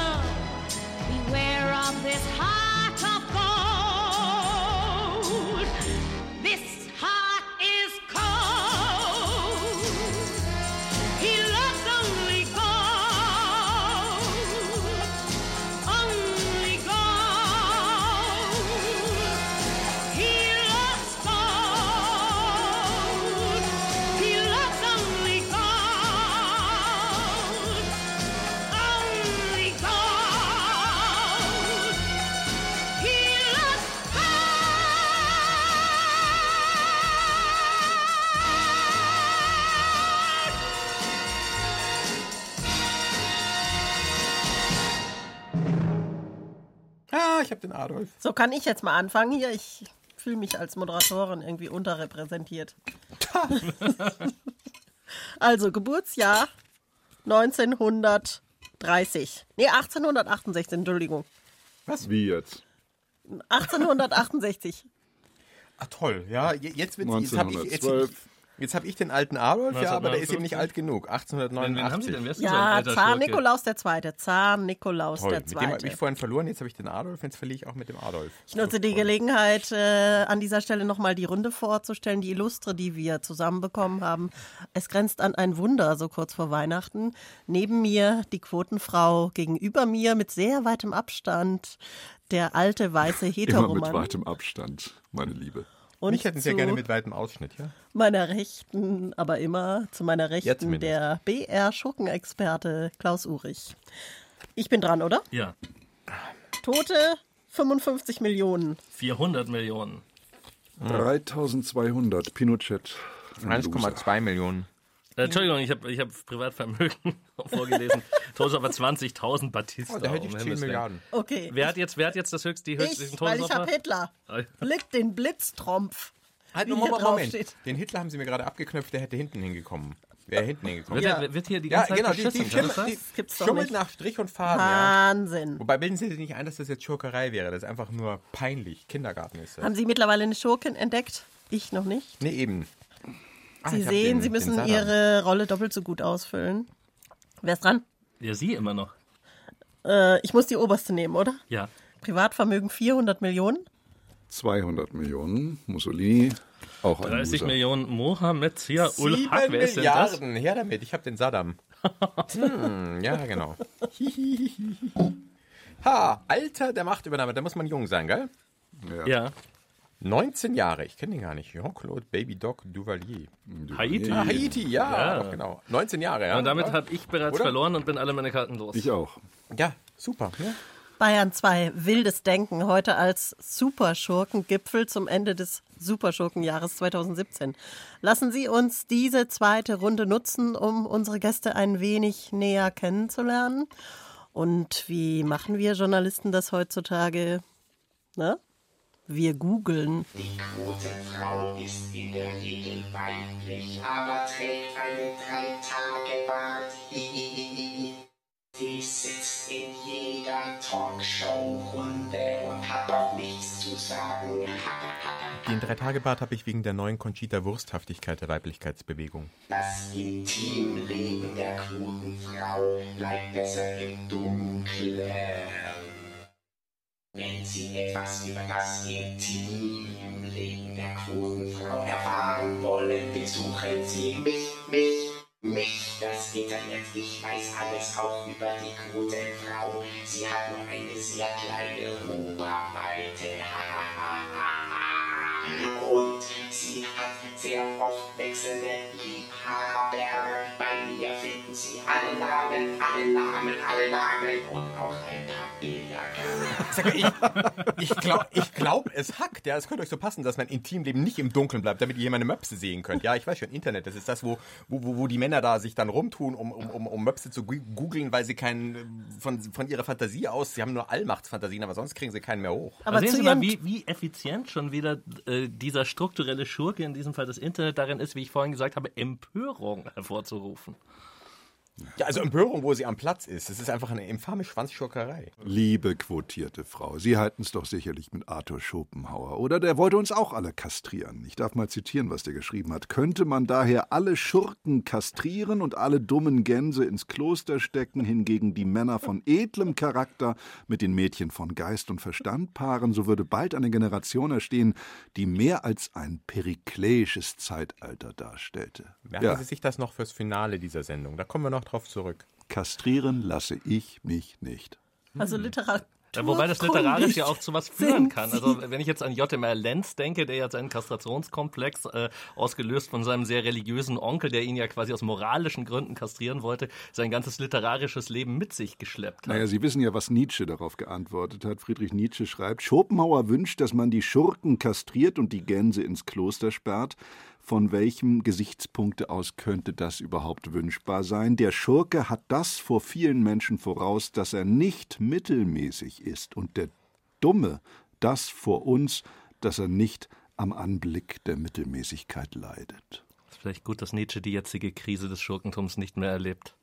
Speaker 3: Ich habe den Adolf.
Speaker 4: So kann ich jetzt mal anfangen hier. Ich fühle mich als Moderatorin irgendwie unterrepräsentiert. also Geburtsjahr 1930. Nee, 1868, Entschuldigung.
Speaker 5: Wie jetzt?
Speaker 4: 1868.
Speaker 3: Ah, toll. Ja, je- jetzt, wird's- jetzt habe ich, jetzt,
Speaker 5: 1912.
Speaker 3: jetzt hab ich den alten Adolf, ja, aber der ist eben nicht
Speaker 2: 1959.
Speaker 3: alt genug.
Speaker 2: Wen, wen haben Sie denn?
Speaker 3: 1889.
Speaker 2: So
Speaker 4: Ja,
Speaker 2: alter
Speaker 4: Zar? Nikolaus der Zweite. Zar Nikolaus
Speaker 3: Toll.
Speaker 4: der
Speaker 3: Mit dem habe ich vorhin verloren, jetzt habe ich den Adolf, jetzt verliere ich auch mit dem Adolf.
Speaker 4: Ich nutze die Gelegenheit, äh, an dieser Stelle nochmal die Runde vorzustellen, die Illustre, die wir zusammenbekommen haben. Es grenzt an ein Wunder, so kurz vor Weihnachten. Neben mir die Quotenfrau, gegenüber mir mit sehr weitem Abstand der alte weiße
Speaker 5: Immer mit weitem Abstand, meine Liebe.
Speaker 4: Und
Speaker 3: Mich hätten Sie ja gerne mit weitem Ausschnitt, ja?
Speaker 4: meiner Rechten, aber immer zu meiner Rechten der BR-Schurkenexperte Klaus Urich. Ich bin dran, oder?
Speaker 2: Ja,
Speaker 4: Tote 55 Millionen.
Speaker 2: 400 Millionen.
Speaker 5: 3200, Pinochet. ein Loser.
Speaker 3: 1,2 Millionen.
Speaker 2: Äh, Entschuldigung, ich habe ich hab Privatvermögen vorgelesen. Aber 20.000 Batista.
Speaker 3: Oh, da hätte ich
Speaker 2: um
Speaker 3: 10
Speaker 2: Himmels Willen.
Speaker 3: Milliarden.
Speaker 4: Okay.
Speaker 2: Wer hat jetzt, wer hat jetzt das höchste, die höchste
Speaker 4: Ich, weil ich habe Hitler. Blick den Blitztrompf.
Speaker 3: Halt,
Speaker 4: Wie
Speaker 3: Moment, Moment. Den Hitler haben Sie mir gerade abgeknöpft, der hätte hinten hingekommen. Wäre hinten hingekommen.
Speaker 2: Wird, er- wird hier die
Speaker 3: Ja,
Speaker 2: ganze Zeit
Speaker 3: genau, die, die, schummelt,
Speaker 2: sein?
Speaker 3: die
Speaker 4: gibt's doch
Speaker 3: schummelt
Speaker 4: nicht.
Speaker 3: nach Strich und Faden, ja.
Speaker 4: Wahnsinn.
Speaker 3: Wobei bilden Sie sich nicht ein, dass das jetzt Schurkerei wäre. Das ist einfach nur peinlich. Kindergarten ist das.
Speaker 4: Haben Sie mittlerweile eine Schurkin entdeckt? Ich noch nicht.
Speaker 3: Nee, eben. Ah,
Speaker 4: Sie sehen,
Speaker 3: den-
Speaker 4: Sie müssen. Ihre Rolle doppelt so gut ausfüllen. Wer ist dran?
Speaker 2: Ja, Sie immer noch.
Speaker 4: Äh, ich muss die oberste nehmen, oder?
Speaker 2: Ja.
Speaker 4: Privatvermögen 400 Millionen.
Speaker 5: 200 Millionen, Mussolini, auch ein
Speaker 2: 30
Speaker 5: Loser.
Speaker 2: Millionen Mohammed Zia ul
Speaker 3: Sieben
Speaker 2: Haq. Wer ist denn das?
Speaker 3: Milliarden. Her damit. Ich habe den Saddam. hm, ja, genau. ha, Alter der Machtübernahme. Da muss man jung sein, gell?
Speaker 2: Ja.
Speaker 3: 19 Jahre. Ich kenne den gar nicht. Jean-Claude Baby Doc Duvalier.
Speaker 2: Haiti.
Speaker 3: Ah, Haiti, ja,
Speaker 2: Ja.
Speaker 3: Doch, genau. 19 Jahre, ja.
Speaker 2: Und damit
Speaker 3: ja.
Speaker 2: habe ich bereits
Speaker 3: Oder?
Speaker 2: verloren und bin alle meine Karten los.
Speaker 5: Ich auch.
Speaker 3: Ja, super. Ja.
Speaker 4: Bayern 2, wildes Denken, heute als Superschurkengipfel zum Ende des Superschurkenjahres 2017. Lassen Sie uns diese zweite Runde nutzen, um unsere Gäste ein wenig näher kennenzulernen. Und wie machen wir Journalisten das heutzutage? Ne? Wir googeln.
Speaker 8: Die Quotenfrau ist in der Regel weiblich, aber trägt einen Drei-Tage-Bart. Die sitzt in jeder Talkshow-Runde und hat auch nichts zu sagen.
Speaker 3: Den Drei-Tage-Bart habe ich wegen der neuen Conchita Wursthaftigkeit der Weiblichkeitsbewegung.
Speaker 8: Das Intimleben der Quotenfrau bleibt besser im Dunkeln. Wenn Sie etwas über das Intimleben der Quotenfrau erfahren wollen, besuchen Sie mich, mich, mich, das Internet. Ich weiß alles auch über die Quotenfrau. Sie hat nur eine sehr kleine Ruhrweite. Und sie hat sehr oft wechselnde Liebhaber. Bei mir finden Sie alle Namen, alle Namen, alle Namen und auch ein paar
Speaker 3: mal, ich, ich glaube, ich glaub, es hackt. Ja, es könnte euch so passen, dass mein Intimleben nicht im Dunkeln bleibt, damit ihr hier meine Möpse sehen könnt. Ja, ich weiß schon, Internet, das ist das, wo, wo, wo- die Männer da sich dann rumtun, um, um, um, um Möpse zu googeln, weil sie keinen, von, von ihrer Fantasie aus, sie haben nur Allmachtsfantasien, aber sonst kriegen sie keinen mehr hoch.
Speaker 4: Aber
Speaker 2: sehen
Speaker 4: zu
Speaker 2: Sie mal, wie, wie effizient schon wieder äh, dieser strukturelle Schurke, in diesem Fall das Internet, darin ist, wie ich vorhin gesagt habe, Empörung hervorzurufen.
Speaker 3: Ja, also Empörung, wo sie am Platz ist. Das ist einfach eine infame Schwanzschurkerei.
Speaker 5: Liebe quotierte Frau, Sie halten es doch sicherlich mit Arthur Schopenhauer, oder? Der wollte uns auch alle kastrieren. Ich darf mal zitieren, was der geschrieben hat. Könnte man daher alle Schurken kastrieren und alle dummen Gänse ins Kloster stecken, hingegen die Männer von edlem Charakter mit den Mädchen von Geist und Verstand paaren, so würde bald eine Generation erstehen, die mehr als ein perikleisches Zeitalter darstellte.
Speaker 3: Merken
Speaker 5: Ja,
Speaker 3: Sie sich das noch fürs Finale dieser Sendung. Da kommen wir noch drauf zurück.
Speaker 5: kastrieren lasse ich mich nicht.
Speaker 4: also Literatur.
Speaker 2: Ja, wobei das literarisch ja auch zu was führen kann. Also wenn ich jetzt an J.M.R. Lenz denke, der ja seinen Kastrationskomplex, äh, ausgelöst von seinem sehr religiösen Onkel, der ihn ja quasi aus moralischen Gründen kastrieren wollte, sein ganzes literarisches Leben mit sich geschleppt hat.
Speaker 5: Naja, Sie wissen ja, was Nietzsche darauf geantwortet hat. Friedrich Nietzsche schreibt, Schopenhauer wünscht, dass man die Schurken kastriert und die Gänse ins Kloster sperrt. Von welchem Gesichtspunkte aus könnte das überhaupt wünschbar sein? Der Schurke hat das vor vielen Menschen voraus, dass er nicht mittelmäßig ist und der Dumme, das vor uns, dass er nicht am Anblick der Mittelmäßigkeit leidet.
Speaker 2: Ist vielleicht gut, dass Nietzsche die jetzige Krise des Schurkentums nicht mehr erlebt.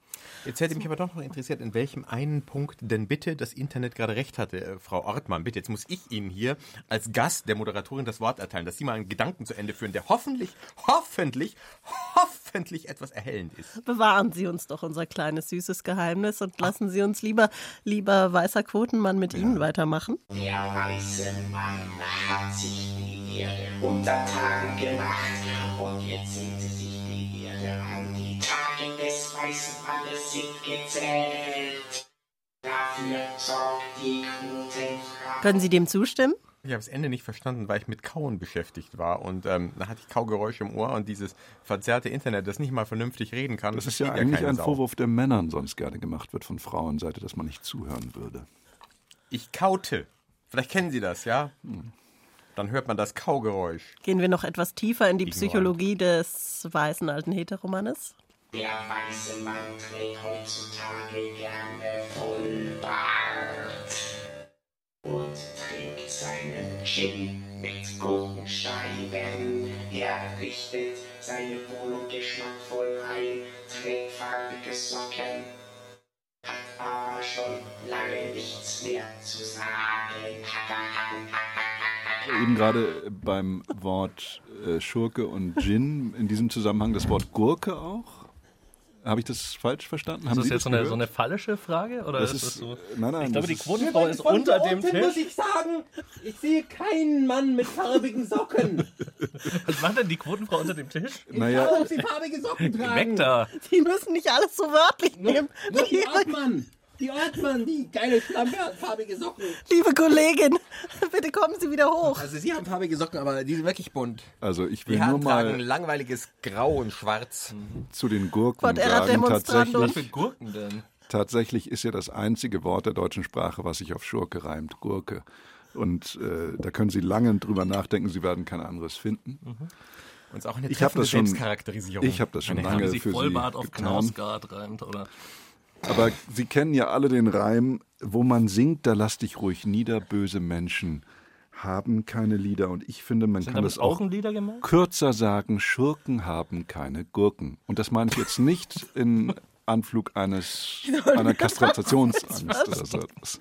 Speaker 3: Jetzt hätte mich aber doch noch interessiert, in welchem einen Punkt denn bitte das Internet gerade recht hatte. Äh, Frau Ortmann, bitte, jetzt muss ich Ihnen hier als Gast der Moderatorin das Wort erteilen, dass Sie mal einen Gedanken zu Ende führen, der hoffentlich, hoffentlich, hoffentlich etwas erhellend ist.
Speaker 4: Bewahren Sie uns doch unser kleines süßes Geheimnis und lassen Sie uns lieber, lieber weißer Quotenmann mit Ihnen weitermachen.
Speaker 8: Der weiße Mann hat sich die Erde untertan gemacht und jetzt sehen Sie sich die Erde an. Weißen Mannes sind gezählt. Dafür sorgt die Quotenfrau.
Speaker 4: Können Sie dem zustimmen?
Speaker 3: Ich habe das Ende nicht verstanden, weil ich mit Kauen beschäftigt war und ähm, da hatte ich Kaugeräusche im Ohr und dieses verzerrte Internet, das nicht mal vernünftig reden kann.
Speaker 5: Das ist ja eigentlich
Speaker 3: keine
Speaker 5: ein
Speaker 3: Sau.
Speaker 5: Vorwurf, der Männern sonst gerne gemacht wird von Frauenseite, dass man nicht zuhören würde.
Speaker 3: Ich kaute. Vielleicht kennen Sie das, ja? Dann hört man das Kaugeräusch.
Speaker 4: Gehen wir noch etwas tiefer in die
Speaker 3: Ignorant.
Speaker 4: Psychologie des weißen alten Heteromannes?
Speaker 8: Der weiße Mann trägt heutzutage gerne Vollbart und trinkt seinen Gin mit Gurkenscheiben. Er richtet seine Wohnung geschmackvoll ein, trägt farbige Socken, hat aber schon lange nichts mehr zu sagen.
Speaker 5: Eben gerade beim Wort äh, Schurke und Gin, in diesem Zusammenhang das Wort Gurke auch. Habe ich das falsch verstanden?
Speaker 2: Ist
Speaker 5: Haben
Speaker 2: das
Speaker 5: Sie
Speaker 2: jetzt so eine, so eine falsche Frage? Oder
Speaker 5: Das
Speaker 2: ist
Speaker 5: ist-
Speaker 2: das so?
Speaker 5: nein, nein,
Speaker 2: ich glaube,
Speaker 5: das
Speaker 2: die
Speaker 5: ist-
Speaker 2: Quotenfrau ist unter dem
Speaker 13: muss
Speaker 2: Tisch.
Speaker 13: ich sagen, ich sehe keinen Mann mit farbigen Socken.
Speaker 2: Was macht denn die Quotenfrau unter dem Tisch?
Speaker 5: Naja,
Speaker 13: Warum sie farbige Socken tragen?
Speaker 2: Weg da!
Speaker 4: Sie müssen nicht alles so wörtlich nehmen.
Speaker 13: Nur die
Speaker 4: Liebe,
Speaker 13: Ortmann. Die Ortmann, die geile Schlampe hat farbige Socken.
Speaker 4: liebe Kollegin, bitte kommen Sie wieder hoch.
Speaker 3: Also Sie haben farbige Socken, aber die sind wirklich bunt.
Speaker 5: also ich
Speaker 3: Die
Speaker 5: will nur
Speaker 3: Herren tragen
Speaker 5: mal
Speaker 3: langweiliges Grau und Schwarz.
Speaker 5: zu den Gurken
Speaker 4: erat
Speaker 5: sagen,
Speaker 4: demonstrandum.
Speaker 2: Was
Speaker 5: tatsächlich,
Speaker 2: für Gurken denn?
Speaker 5: tatsächlich ist ja das einzige Wort der deutschen Sprache, was sich auf Schurke reimt, Gurke. Und äh, da können Sie lange drüber nachdenken, Sie werden kein anderes finden.
Speaker 3: Und ist auch eine
Speaker 5: Ich habe
Speaker 3: treffende
Speaker 5: das schon,
Speaker 3: Selbstcharakterisierung.
Speaker 5: ich habe das schon
Speaker 3: meine
Speaker 5: lange für
Speaker 2: Vollbart
Speaker 5: Sie
Speaker 2: auf
Speaker 5: getan.
Speaker 2: Knausgard reimt, oder?
Speaker 5: Aber Sie kennen ja alle den Reim, wo man singt, da lass dich ruhig nieder, böse Menschen haben keine Lieder. Und ich finde, man
Speaker 2: Sind
Speaker 5: kann das auch kürzer sagen, Schurken haben keine Gurken. Und das meine ich jetzt nicht in Anflug eines einer Kastrationsangst oder so etwas.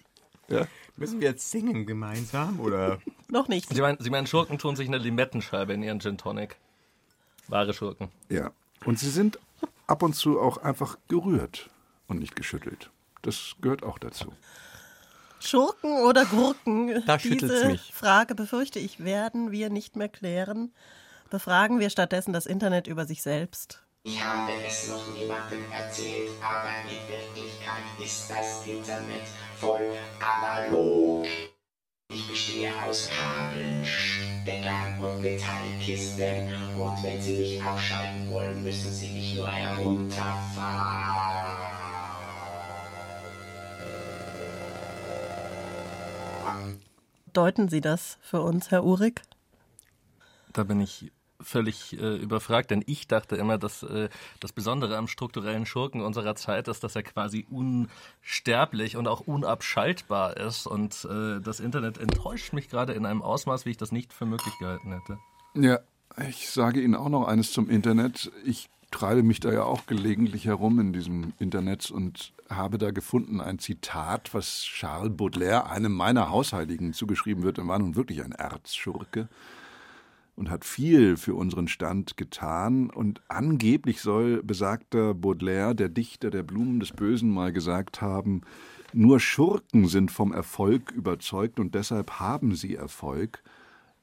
Speaker 5: Ja?
Speaker 3: Müssen wir jetzt singen gemeinsam oder?
Speaker 4: Noch nicht.
Speaker 2: Sie meinen, Sie meinen, Schurken tun sich eine Limettenscheibe in ihren Gin Tonic. Wahre Schurken.
Speaker 5: ja. Und sie sind ab und zu auch einfach gerührt und nicht geschüttelt. Das gehört auch dazu.
Speaker 4: Schurken oder Gurken?
Speaker 3: Da schüttelt's
Speaker 4: Diese
Speaker 3: mich.
Speaker 4: Frage, befürchte ich, werden wir nicht mehr klären. Befragen wir stattdessen das Internet über sich selbst.
Speaker 8: Ich habe es noch niemandem erzählt, aber in Wirklichkeit ist das Internet voll analog. Ich bestehe aus Kabeln, Steckern und Metallkisten. Und wenn Sie mich abschalten wollen, müssen Sie mich nur herunterfahren.
Speaker 4: Deuten Sie das für uns, Herr Uhrig?
Speaker 2: Da bin ich völlig äh, überfragt, denn ich dachte immer, dass äh, das Besondere am strukturellen Schurken unserer Zeit ist, dass er quasi unsterblich und auch unabschaltbar ist. Und äh, das Internet enttäuscht mich gerade in einem Ausmaß, wie ich das nicht für möglich gehalten hätte.
Speaker 5: Ja, ich sage Ihnen auch noch eines zum Internet. Ich treibe mich da ja auch gelegentlich herum in diesem Internet und habe da gefunden ein Zitat, was Charles Baudelaire, einem meiner Hausheiligen, zugeschrieben wird. Er war nun wirklich ein Erzschurke und hat viel für unseren Stand getan. Und angeblich soll besagter Baudelaire, der Dichter der Blumen des Bösen, mal gesagt haben, nur Schurken sind vom Erfolg überzeugt und deshalb haben sie Erfolg.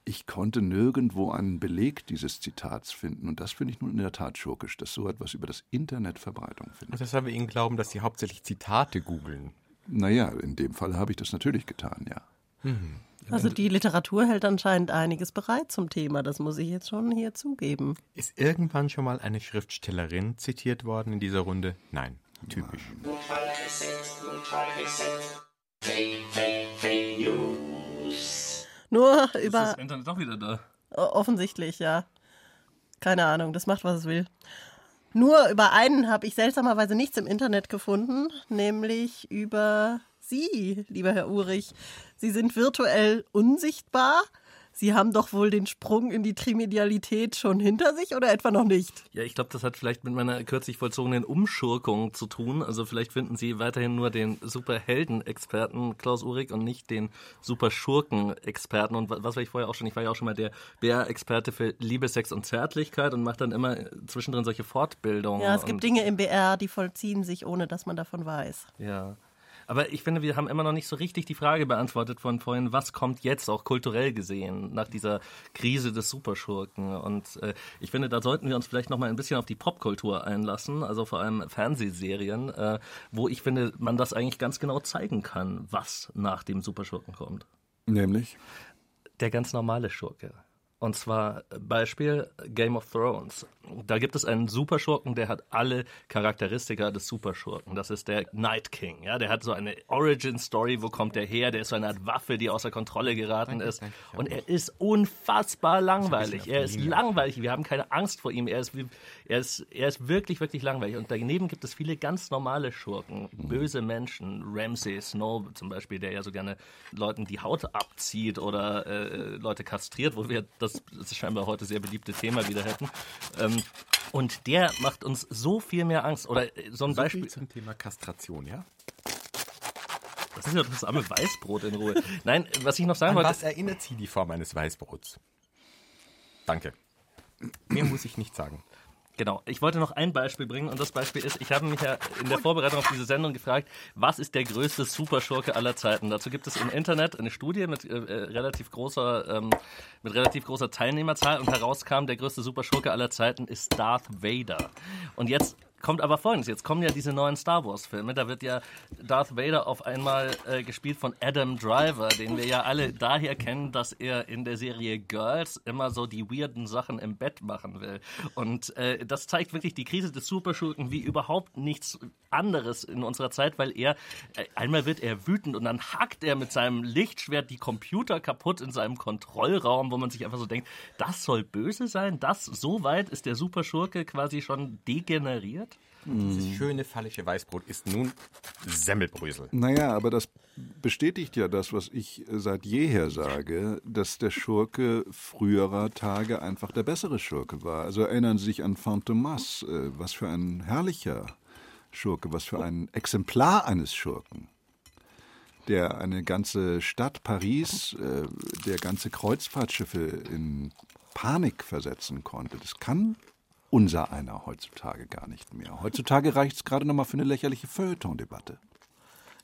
Speaker 5: Ich konnte nirgendwo einen Beleg dieses Zitats finden. Und das finde ich nun in der Tat schurkisch, dass so etwas über das Internet Verbreitung findet.
Speaker 3: Und deshalb wir Ihnen glauben, dass Sie hauptsächlich Zitate googeln.
Speaker 5: Naja, in dem Fall habe ich das natürlich getan, ja.
Speaker 4: Also die Literatur hält anscheinend einiges bereit zum Thema. Das muss ich jetzt schon hier zugeben.
Speaker 3: Ist irgendwann schon mal eine Schriftstellerin zitiert worden in dieser Runde? Nein. Typisch.
Speaker 8: Notfallreset,
Speaker 4: Nur
Speaker 2: Ist
Speaker 4: über
Speaker 2: das Internet doch wieder da?
Speaker 4: Offensichtlich, ja. Keine Ahnung, das macht, was es will. Nur über einen habe ich seltsamerweise nichts im Internet gefunden, nämlich über Sie, lieber Herr Urich. Sie sind virtuell unsichtbar. Sie haben doch wohl den Sprung in die Trimedialität schon hinter sich oder etwa noch nicht?
Speaker 2: Ja, ich glaube, das hat vielleicht mit meiner kürzlich vollzogenen Umschurkung zu tun. Also vielleicht finden Sie weiterhin nur den Superhelden-Experten Klaus Uhrig und nicht den Superschurken-Experten. Und wa- was war ich vorher auch schon? Ich war ja auch schon mal der BR-Experte für Liebe, Sex und Zärtlichkeit und mache dann immer zwischendrin solche Fortbildungen.
Speaker 4: Ja, es gibt Dinge im BR, die vollziehen sich, ohne dass man davon weiß.
Speaker 2: Ja. Aber ich finde, wir haben immer noch nicht so richtig die Frage beantwortet von vorhin, was kommt jetzt, auch kulturell gesehen, nach dieser Krise des Superschurken. Und äh, ich finde, da sollten wir uns vielleicht noch mal ein bisschen auf die Popkultur einlassen, also vor allem Fernsehserien, äh, wo ich finde, man das eigentlich ganz genau zeigen kann, was nach dem Superschurken kommt.
Speaker 5: Nämlich?
Speaker 2: Der ganz normale Schurke. Und zwar Beispiel Game of Thrones. Da gibt es einen Superschurken, der hat alle Charakteristika des Superschurken. Das ist der Night King. Ja, der hat so eine Origin Story. Wo kommt der her? Der ist so eine Art Waffe, die außer Kontrolle geraten ist. Und er ist unfassbar langweilig. Er ist langweilig. Wir haben keine Angst vor ihm. Er ist, er ist, er ist wirklich, wirklich langweilig. Und daneben gibt es viele ganz normale Schurken. Böse Menschen. Ramsay Snow zum Beispiel, der ja so gerne Leuten die Haut abzieht oder äh, Leute kastriert, wo wir das, das ist scheinbar heute sehr beliebte Thema wieder hätten. Ähm, und der macht uns so viel mehr Angst. Oder äh, so ein
Speaker 3: So
Speaker 2: Beispiel.
Speaker 3: zum Thema Kastration, ja?
Speaker 2: Das ist ja das arme Weißbrot in Ruhe. Nein, was ich noch sagen
Speaker 3: An
Speaker 2: wollte.
Speaker 3: was erinnert Sie die Form eines Weißbrots? Danke. Mehr muss ich nicht sagen.
Speaker 2: Genau, ich wollte noch ein Beispiel bringen und das Beispiel ist, ich habe mich ja in der Vorbereitung auf diese Sendung gefragt, was ist der größte Superschurke aller Zeiten? Dazu gibt es im Internet eine Studie mit äh, äh, relativ großer ähm, mit relativ großer Teilnehmerzahl und herauskam, der größte Superschurke aller Zeiten ist Darth Vader. Und jetzt kommt aber folgendes, jetzt kommen ja diese neuen Star Wars Filme, da wird ja Darth Vader auf einmal äh, gespielt von Adam Driver, den wir ja alle daher kennen, dass er in der Serie Girls immer so die weirden Sachen im Bett machen will. Und äh, das zeigt wirklich die Krise des Superschurken wie überhaupt nichts anderes in unserer Zeit, weil er äh, einmal wird er wütend und dann hackt er mit seinem Lichtschwert die Computer kaputt in seinem Kontrollraum, wo man sich einfach so denkt, das soll böse sein, das so weit ist der Superschurke quasi schon degeneriert.
Speaker 3: Dieses schöne fallische Weißbrot ist nun Semmelbrösel.
Speaker 5: Naja, aber das bestätigt ja das, was ich seit jeher sage, dass der Schurke früherer Tage einfach der bessere Schurke war. Also erinnern Sie sich an Fantomas, äh, was für ein herrlicher Schurke, was für ein Exemplar eines Schurken, der eine ganze Stadt Paris, äh, der ganze Kreuzfahrtschiffe in Panik versetzen konnte. Das kann unser einer heutzutage gar nicht mehr. Heutzutage reicht es gerade noch mal für eine lächerliche Feuilleton-Debatte.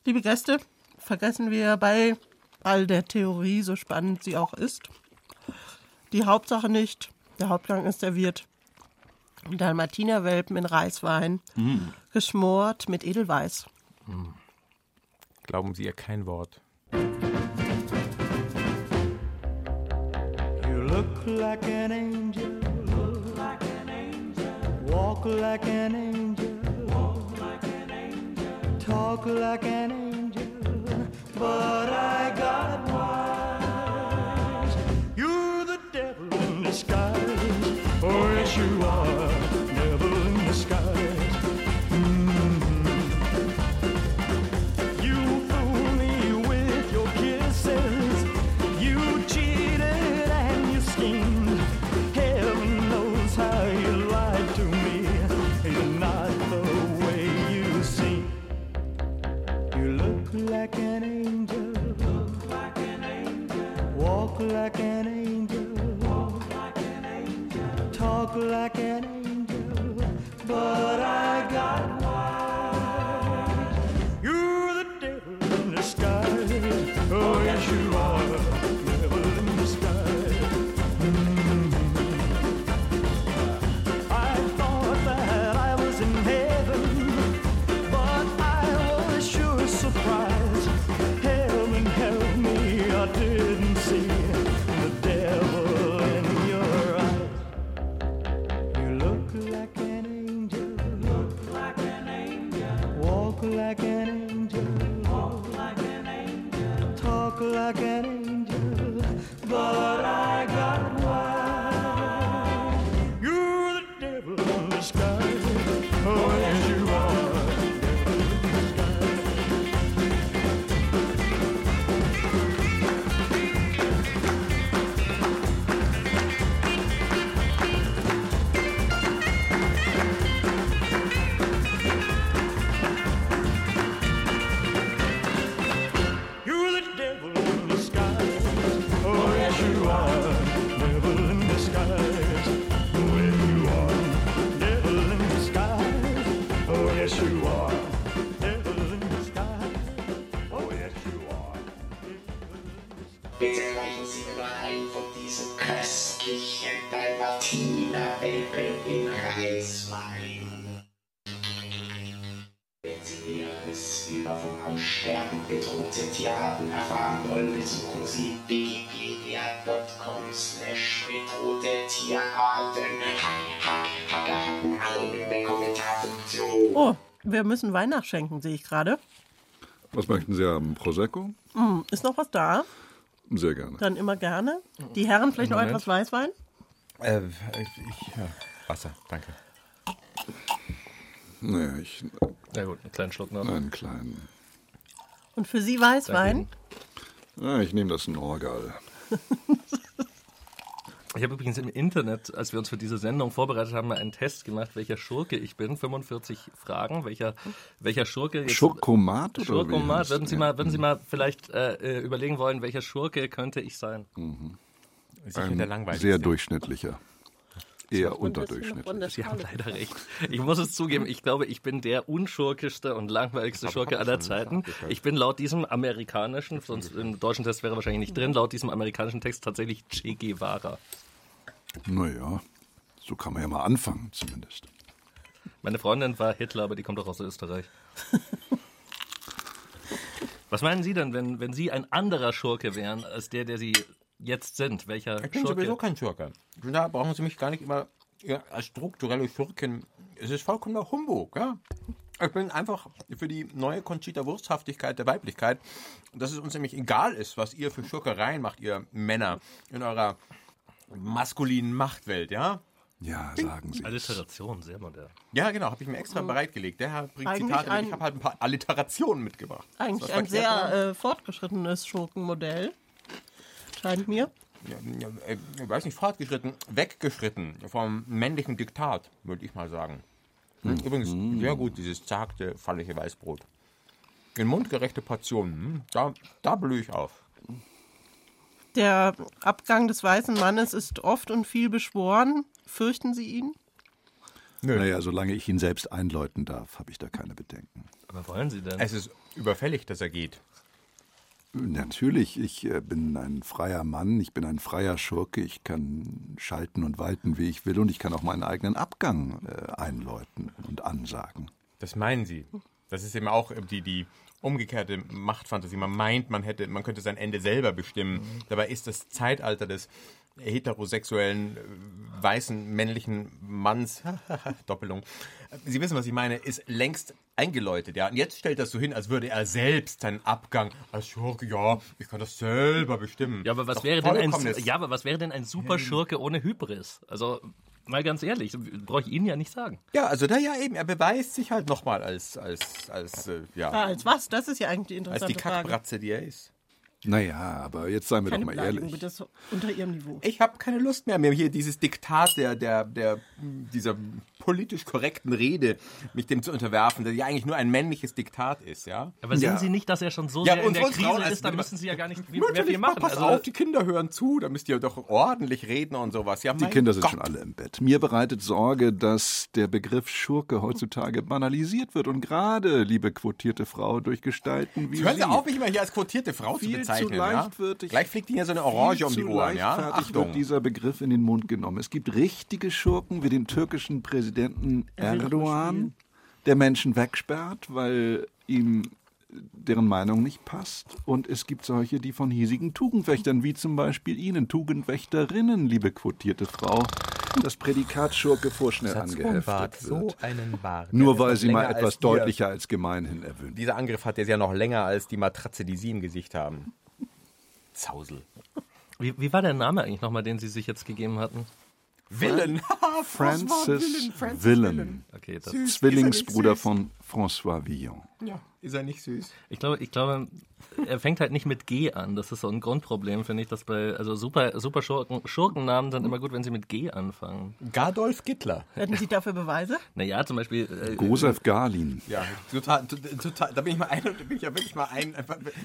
Speaker 4: Liebe Gäste, vergessen wir bei all der Theorie, so spannend sie auch ist, die Hauptsache nicht. Der Hauptgang ist serviert. Dalmatinerwelpen in Reiswein, geschmort mit Edelweiß.
Speaker 3: Glauben Sie ihr kein Wort.
Speaker 14: You look like an angel. Walk like an angel. Walk like an angel. Talk like an angel. But I got wise. Oh,
Speaker 4: wir müssen Wein nachschenken, sehe ich gerade.
Speaker 5: Was möchten Sie haben? Prosecco?
Speaker 4: Hm, ist noch was da?
Speaker 5: Sehr gerne.
Speaker 4: Dann immer gerne. Die Herren vielleicht noch etwas Weißwein?
Speaker 3: Äh, ich, ja, Wasser, danke.
Speaker 5: Naja, ich.
Speaker 2: Ja gut, einen kleinen Schluck noch.
Speaker 5: Einen kleinen.
Speaker 4: Und für Sie Weißwein?
Speaker 5: Ja, ich nehme das Norgal.
Speaker 2: Ich habe übrigens im Internet, als wir uns für diese Sendung vorbereitet haben, mal einen Test gemacht, welcher Schurke ich bin. 45 Fragen, welcher, welcher Schurke. jetzt-
Speaker 5: Schurkomat oder
Speaker 2: Schurkomat. Würden Sie
Speaker 5: der?
Speaker 2: mal, würden Sie mal vielleicht äh, äh, überlegen wollen, welcher Schurke könnte ich sein?
Speaker 3: Sicher der
Speaker 5: Ein
Speaker 3: langweiligste.
Speaker 5: sehr durchschnittlicher. Eher unterdurchschnittlich.
Speaker 2: Sie haben leider recht. Ich muss es zugeben, ich glaube, ich bin der unschurkischste und langweiligste Schurke aller Zeiten. Ich bin laut diesem amerikanischen, sonst im deutschen Test wäre wahrscheinlich nicht drin, laut diesem amerikanischen Text tatsächlich Che Guevara.
Speaker 5: Naja, so kann man ja mal anfangen, zumindest.
Speaker 2: Meine Freundin war Hitler, aber die kommt doch aus Österreich. Was meinen Sie denn, wenn, wenn Sie ein anderer Schurke wären als der, der Sie jetzt sind? Welcher
Speaker 3: Ich bin
Speaker 2: Schurke?
Speaker 3: sowieso kein Schurke. Da brauchen Sie mich gar nicht immer ja, als strukturelle Schurken. Es ist vollkommener Humbug, ja. Ich bin einfach für die neue Conchita Wursthaftigkeit der Weiblichkeit, dass es uns nämlich egal ist, was ihr für Schurkereien macht, ihr Männer, in eurer maskulinen Machtwelt, ja?
Speaker 5: Ja, sagen Sie.
Speaker 2: Alliteration, sehr modern.
Speaker 3: Ja, genau, habe ich mir extra bereitgelegt. Der Herr bringt
Speaker 4: Eigentlich
Speaker 3: Zitate,
Speaker 4: ein-
Speaker 3: ich habe halt ein paar Alliterationen mitgebracht.
Speaker 4: Eigentlich
Speaker 3: Ist was
Speaker 4: ein
Speaker 3: verkehrt dran?
Speaker 4: sehr äh, fortgeschrittenes Schurkenmodell. Scheint mir.
Speaker 3: äh, ich weiß nicht, fortgeschritten, weggeschritten vom männlichen Diktat, würde ich mal sagen. Hm, Übrigens, sehr gut, dieses zagte, fallige Weißbrot. In mundgerechte Portionen, hm, da, da blühe ich auf.
Speaker 4: Der Abgang des weißen Mannes ist oft und viel beschworen. Fürchten Sie ihn?
Speaker 5: Naja, solange ich ihn selbst einläuten darf, habe ich da keine Bedenken.
Speaker 2: Aber wollen Sie denn?
Speaker 3: Es ist überfällig, dass er geht.
Speaker 5: Natürlich, ich äh, bin ein freier Mann, ich bin ein freier Schurke, ich kann schalten und walten, wie ich will, und ich kann auch meinen eigenen Abgang äh, einläuten und ansagen.
Speaker 3: Das meinen Sie. Das ist eben auch die, die umgekehrte Machtfantasie. Man meint, man hätte, man könnte sein Ende selber bestimmen. Dabei ist das Zeitalter des heterosexuellen, äh, weißen, männlichen Manns, Doppelung, Sie wissen, was ich meine, ist längst eingeläutet, ja. Und jetzt stellt das so hin, als würde er selbst seinen Abgang als Schurke, ja, ich kann das selber bestimmen.
Speaker 2: Ja, aber was
Speaker 3: Doch
Speaker 2: wäre denn ein ja, aber was wäre denn ein super Schurke ohne Hybris? Also mal ganz ehrlich, brauche ich Ihnen ja nicht sagen.
Speaker 3: Ja, also da ja eben, er beweist sich halt nochmal als, als, als, äh, ja,
Speaker 4: Ah, als was? Das ist ja eigentlich die
Speaker 3: als
Speaker 4: interessante
Speaker 3: die
Speaker 4: Frage.
Speaker 3: Kackbratze, die er ist.
Speaker 5: Naja, aber jetzt seien wir
Speaker 4: Keine
Speaker 5: doch mal
Speaker 4: Beleidigung,
Speaker 5: ehrlich.
Speaker 4: so unter Ihrem Niveau.
Speaker 3: Ich habe keine Lust mehr, mir hier dieses Diktat der, der, der, dieser politisch korrekten Rede, mich dem zu unterwerfen, der ja eigentlich nur ein männliches Diktat ist, ja?
Speaker 2: Aber sehen
Speaker 5: Ja.
Speaker 2: Sie nicht, dass er schon so
Speaker 3: Ja,
Speaker 2: sehr in der Krise
Speaker 3: Frauen als-
Speaker 2: ist, da müssen Sie ja gar nicht viel,
Speaker 3: Natürlich,
Speaker 2: mehr viel machen.
Speaker 3: Pass
Speaker 2: Also,
Speaker 3: auf, die Kinder hören zu, da müsst ihr doch ordentlich reden und sowas. Ja,
Speaker 5: Die Kinder sind
Speaker 3: Gott.
Speaker 5: schon alle im Bett. Mir bereitet Sorge, dass der Begriff Schurke heutzutage banalisiert wird und gerade, liebe quotierte Frau, durch Gestalten wie
Speaker 3: Hören
Speaker 5: Sie.
Speaker 3: Sie auf, mich immer hier als quotierte Frau zu
Speaker 5: Viel zu
Speaker 3: bezeichnen. ja? Gleich fliegt Ihnen ja so eine Orange
Speaker 5: Viel
Speaker 3: um die
Speaker 5: zu
Speaker 3: Ohren, ja?
Speaker 5: leichtfertig
Speaker 3: Achtung.
Speaker 5: wird dieser Begriff in den Mund genommen. Es gibt richtige Schurken wie den türkischen Präsidenten Erdogan, der Menschen wegsperrt, weil ihm deren Meinung nicht passt. Und es gibt solche, die von hiesigen Tugendwächtern, wie zum Beispiel Ihnen, Tugendwächterinnen, liebe quotierte Frau, das Prädikat Schurke vorschnell angeheftet
Speaker 3: so
Speaker 5: wird.
Speaker 3: einen Bart.
Speaker 5: Nur weil sie mal
Speaker 3: als
Speaker 5: etwas
Speaker 3: ihr.
Speaker 5: deutlicher als gemeinhin erwähnt.
Speaker 3: Dieser Angriff hat jetzt ja noch länger als die Matratze, die Sie im Gesicht haben. Zausel.
Speaker 2: wie, wie war der Name eigentlich nochmal, den Sie sich jetzt gegeben hatten?
Speaker 3: Willen.
Speaker 5: Francis Villen,
Speaker 2: Okay, das,
Speaker 5: Zwillingsbruder von François Villon.
Speaker 3: Ja. Ist er nicht süß?
Speaker 2: Ich glaube, ich glaube, er fängt halt nicht mit G an. Das ist so ein Grundproblem, finde ich, dass bei, also super, super Schurken, Schurkennamen sind immer gut, wenn sie mit G anfangen.
Speaker 3: Gadolf Gittler.
Speaker 4: Hätten Sie dafür Beweise?
Speaker 2: Naja, zum Beispiel. Äh,
Speaker 5: Josef Galin.
Speaker 3: Ja, total, total, da bin ich mal ein, da bin ich ja wirklich mal ein.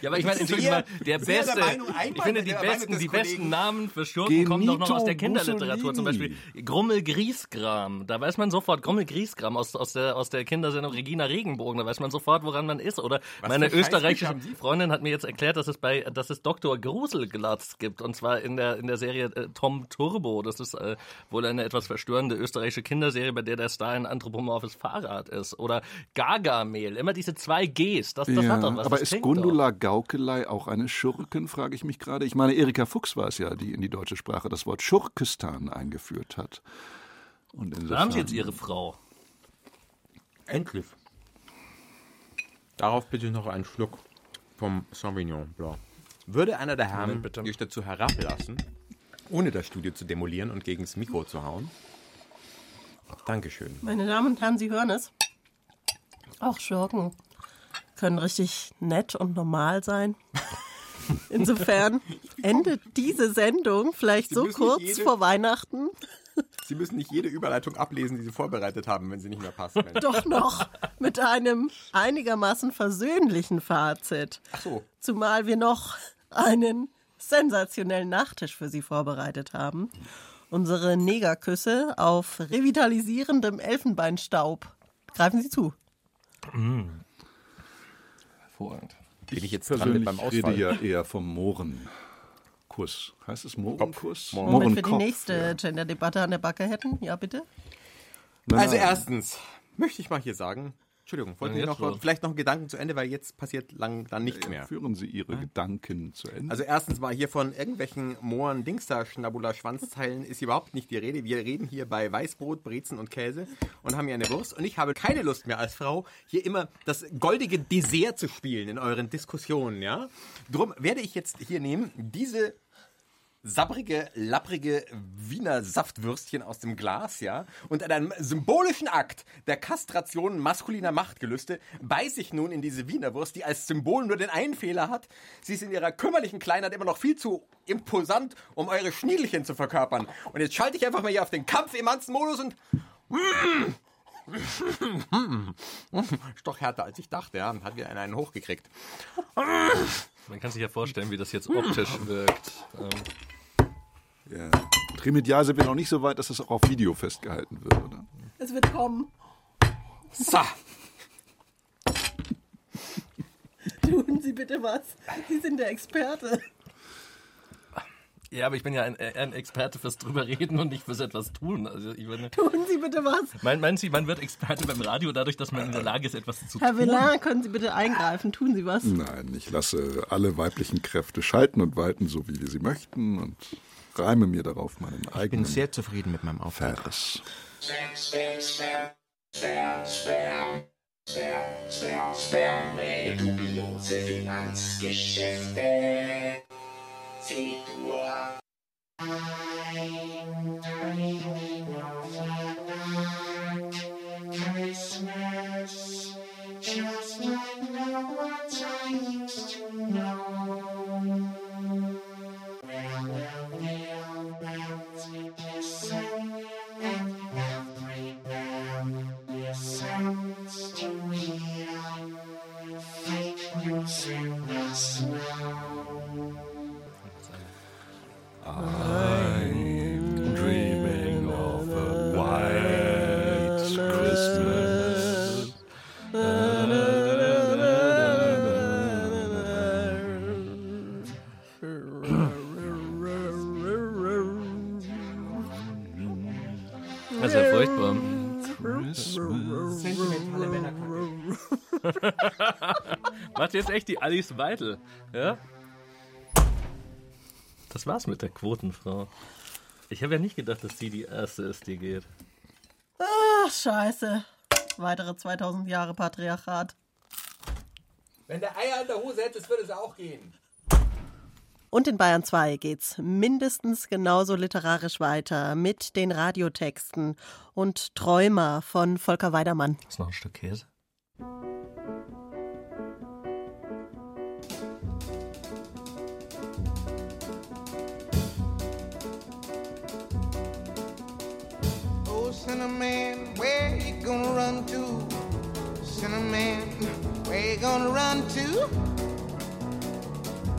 Speaker 2: Ja, aber ich meine, entschuldigung mal, der beste,
Speaker 3: der Meinung,
Speaker 2: ich finde, die besten, die besten. Namen für Schurken kommen doch noch
Speaker 5: Genito
Speaker 2: aus der Kinderliteratur. Zum
Speaker 5: Mussolini.
Speaker 2: Beispiel Grummel Griesgram. Da weiß man sofort, Grummel Griesgram aus, aus, der, aus der Kindersendung Regina Regenbogen. Da weiß man sofort, woran man ist. Oder
Speaker 3: Was
Speaker 2: meine österreichische? Freundin hat mir jetzt erklärt, dass es bei, dass es Dr. Gruselglatz gibt. Und zwar in der, in der Serie äh, Tom Turbo. Das ist äh, wohl eine etwas verstörende österreichische Kinderserie, bei der der Star ein anthropomorphes Fahrrad ist. Oder Gargamel. Immer diese zwei Gs. Das, das
Speaker 5: ja,
Speaker 2: hat doch was.
Speaker 5: aber
Speaker 2: das
Speaker 5: ist Gundula Gaukelei auch eine Schurken, frage ich mich gerade. Ich meine, Erika Fuchs war es ja, die in die deutsche Sprache das Wort Schurkistan eingeführt hat. Und
Speaker 2: Doch. Da haben Sie jetzt Ihre Frau.
Speaker 3: Endlich. Darauf bitte noch einen Schluck vom Sauvignon Blanc. Würde einer der Herren dich dazu herablassen, ohne das Studio zu demolieren und gegen das Mikro zu hauen? Dankeschön.
Speaker 4: Meine Damen und Herren, Sie hören es. Auch Schurken können richtig nett und normal sein. Insofern endet diese Sendung vielleicht
Speaker 3: Sie
Speaker 4: so kurz vor Weihnachten.
Speaker 3: Sie müssen nicht jede Überleitung ablesen, die Sie vorbereitet haben, wenn sie nicht mehr passt. Mensch.
Speaker 4: Doch noch mit einem einigermaßen versöhnlichen Fazit.
Speaker 3: Ach so.
Speaker 4: Zumal wir noch einen sensationellen Nachtisch für Sie vorbereitet haben. Unsere Negerküsse auf revitalisierendem Elfenbeinstaub. Greifen Sie zu.
Speaker 2: Hervorragend.
Speaker 3: Bin ich jetzt dran mit
Speaker 5: Persönlich
Speaker 3: beim
Speaker 5: rede ja eher vom Mohrenkuss. Heißt es Mohrenkuss?
Speaker 4: Moment, wir die nächste
Speaker 5: ja.
Speaker 4: Gender-Debatte an der Backe hätten. Ja, bitte.
Speaker 3: Also
Speaker 5: Nein.
Speaker 3: erstens möchte ich mal hier sagen, Entschuldigung, wollten
Speaker 2: Ja,
Speaker 3: Sie noch, vielleicht noch einen Gedanken zu Ende, weil jetzt passiert lang dann nichts mehr.
Speaker 5: Führen Sie Ihre Gedanken zu Ende.
Speaker 3: Also erstens war hier von irgendwelchen Mohren, Dingster, Schnabula, Schwanzteilen ist überhaupt nicht die Rede. Wir reden hier bei Weißbrot, Brezen und Käse und haben hier eine Wurst. Und ich habe keine Lust mehr als Frau, hier immer das goldige Dessert zu spielen in euren Diskussionen, ja? Drum werde ich jetzt hier nehmen, diese sabbrige, lapprige Wiener Saftwürstchen aus dem Glas, ja, und in einem symbolischen Akt der Kastration maskuliner Machtgelüste beiß ich nun in diese Wiener Wurst, die als Symbol nur den einen Fehler hat. Sie ist in ihrer kümmerlichen Kleinheit immer noch viel zu imposant, um eure Schniedelchen zu verkörpern. Und jetzt schalte ich einfach mal hier auf den Kampf-Emanzen-Modus und... Ist doch härter, als ich dachte, ja. Hat wieder einen hochgekriegt.
Speaker 2: Man kann sich ja vorstellen, wie das jetzt optisch wirkt. Ähm,
Speaker 5: Ja. Trimedial sind wir noch nicht so weit, dass das auch auf Video festgehalten wird, oder?
Speaker 4: Es wird kommen.
Speaker 3: So.
Speaker 4: Tun Sie bitte was. Sie sind der Experte.
Speaker 2: Ja, aber ich bin ja ein, ein Experte fürs drüber reden und nicht fürs etwas tun. Also ich meine,
Speaker 4: Tun Sie bitte was.
Speaker 2: mein, meinen Sie, man wird Experte beim Radio dadurch, dass man in der Lage ist, etwas zu
Speaker 4: Herr
Speaker 2: tun?
Speaker 4: Villard, können Sie bitte eingreifen? Tun Sie was.
Speaker 5: Nein, ich lasse alle weiblichen Kräfte schalten und walten, so wie sie möchten und reime mir darauf meinen
Speaker 3: Ich bin
Speaker 5: eigenen
Speaker 3: sehr zufrieden mit meinem Auftritt.
Speaker 5: Vers.
Speaker 8: Spam, spam, spam, spam,
Speaker 2: Das ist ja furchtbar.
Speaker 3: Sentimentale Männerkacke.
Speaker 2: Macht jetzt echt die Alice Weidel, ja? Das war's mit der Quotenfrau. Ich habe ja nicht gedacht, dass sie die erste ist, die geht.
Speaker 4: Ach, scheiße. Weitere 2000 Jahre Patriarchat.
Speaker 3: Wenn der Eier in der Hose hättest, würde es auch gehen.
Speaker 4: Und in Bayern 2 geht's mindestens genauso literarisch weiter mit den Radiotexten und Träumer von Volker Weidermann.
Speaker 2: Das ist noch ein Stück Käse.
Speaker 15: Oh, Cinnamon, where you gonna run to? Cinnamon, where you gonna run to?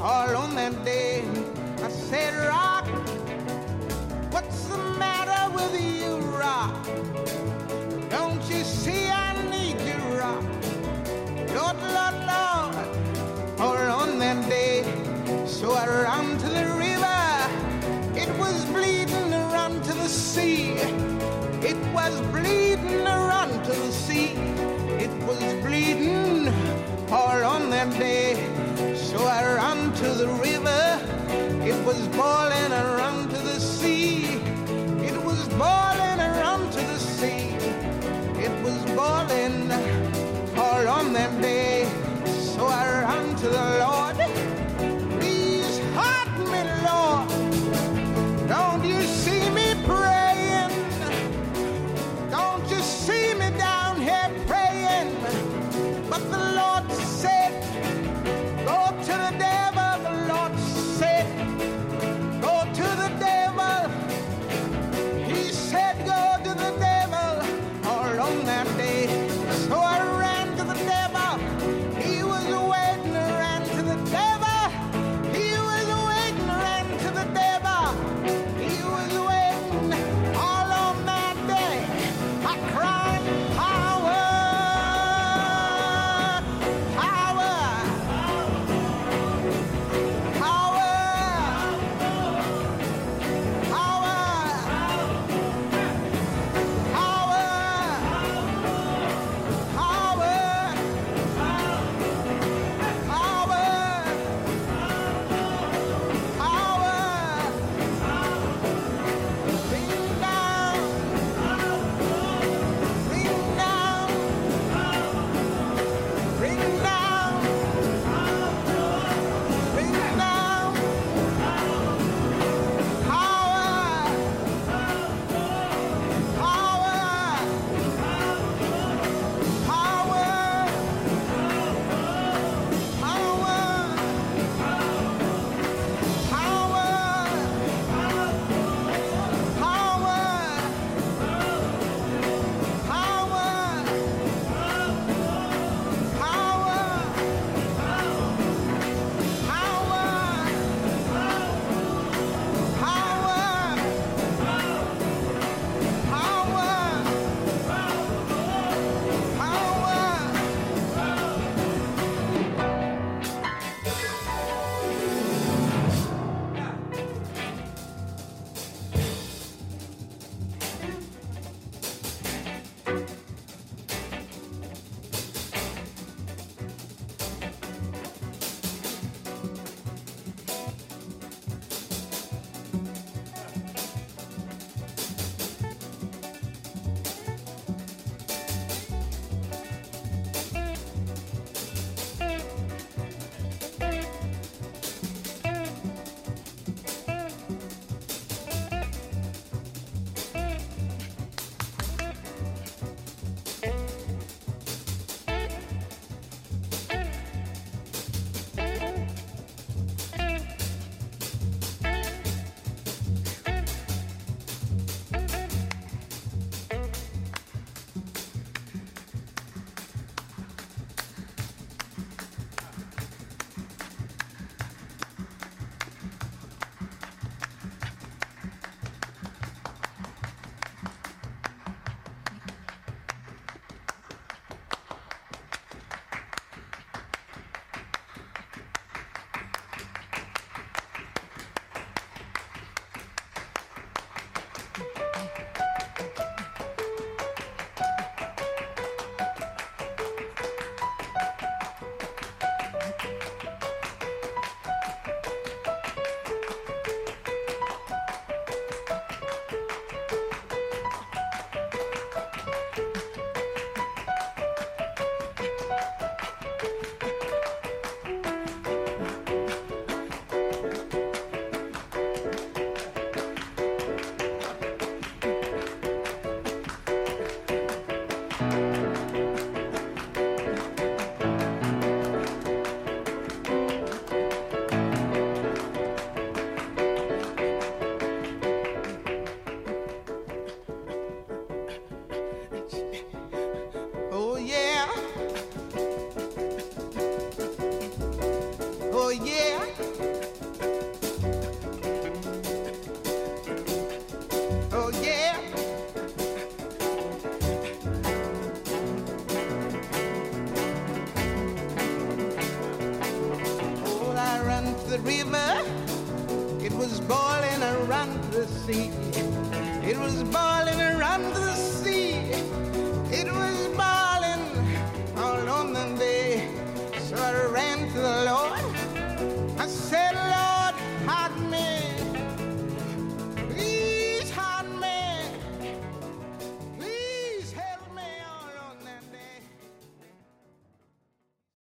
Speaker 15: all on that day. I said, Rock, what's the matter with you, Rock? Don't you see I need you, Rock? Lord, Lord, Lord, all on that day. So I ran to the river. It was bleeding boy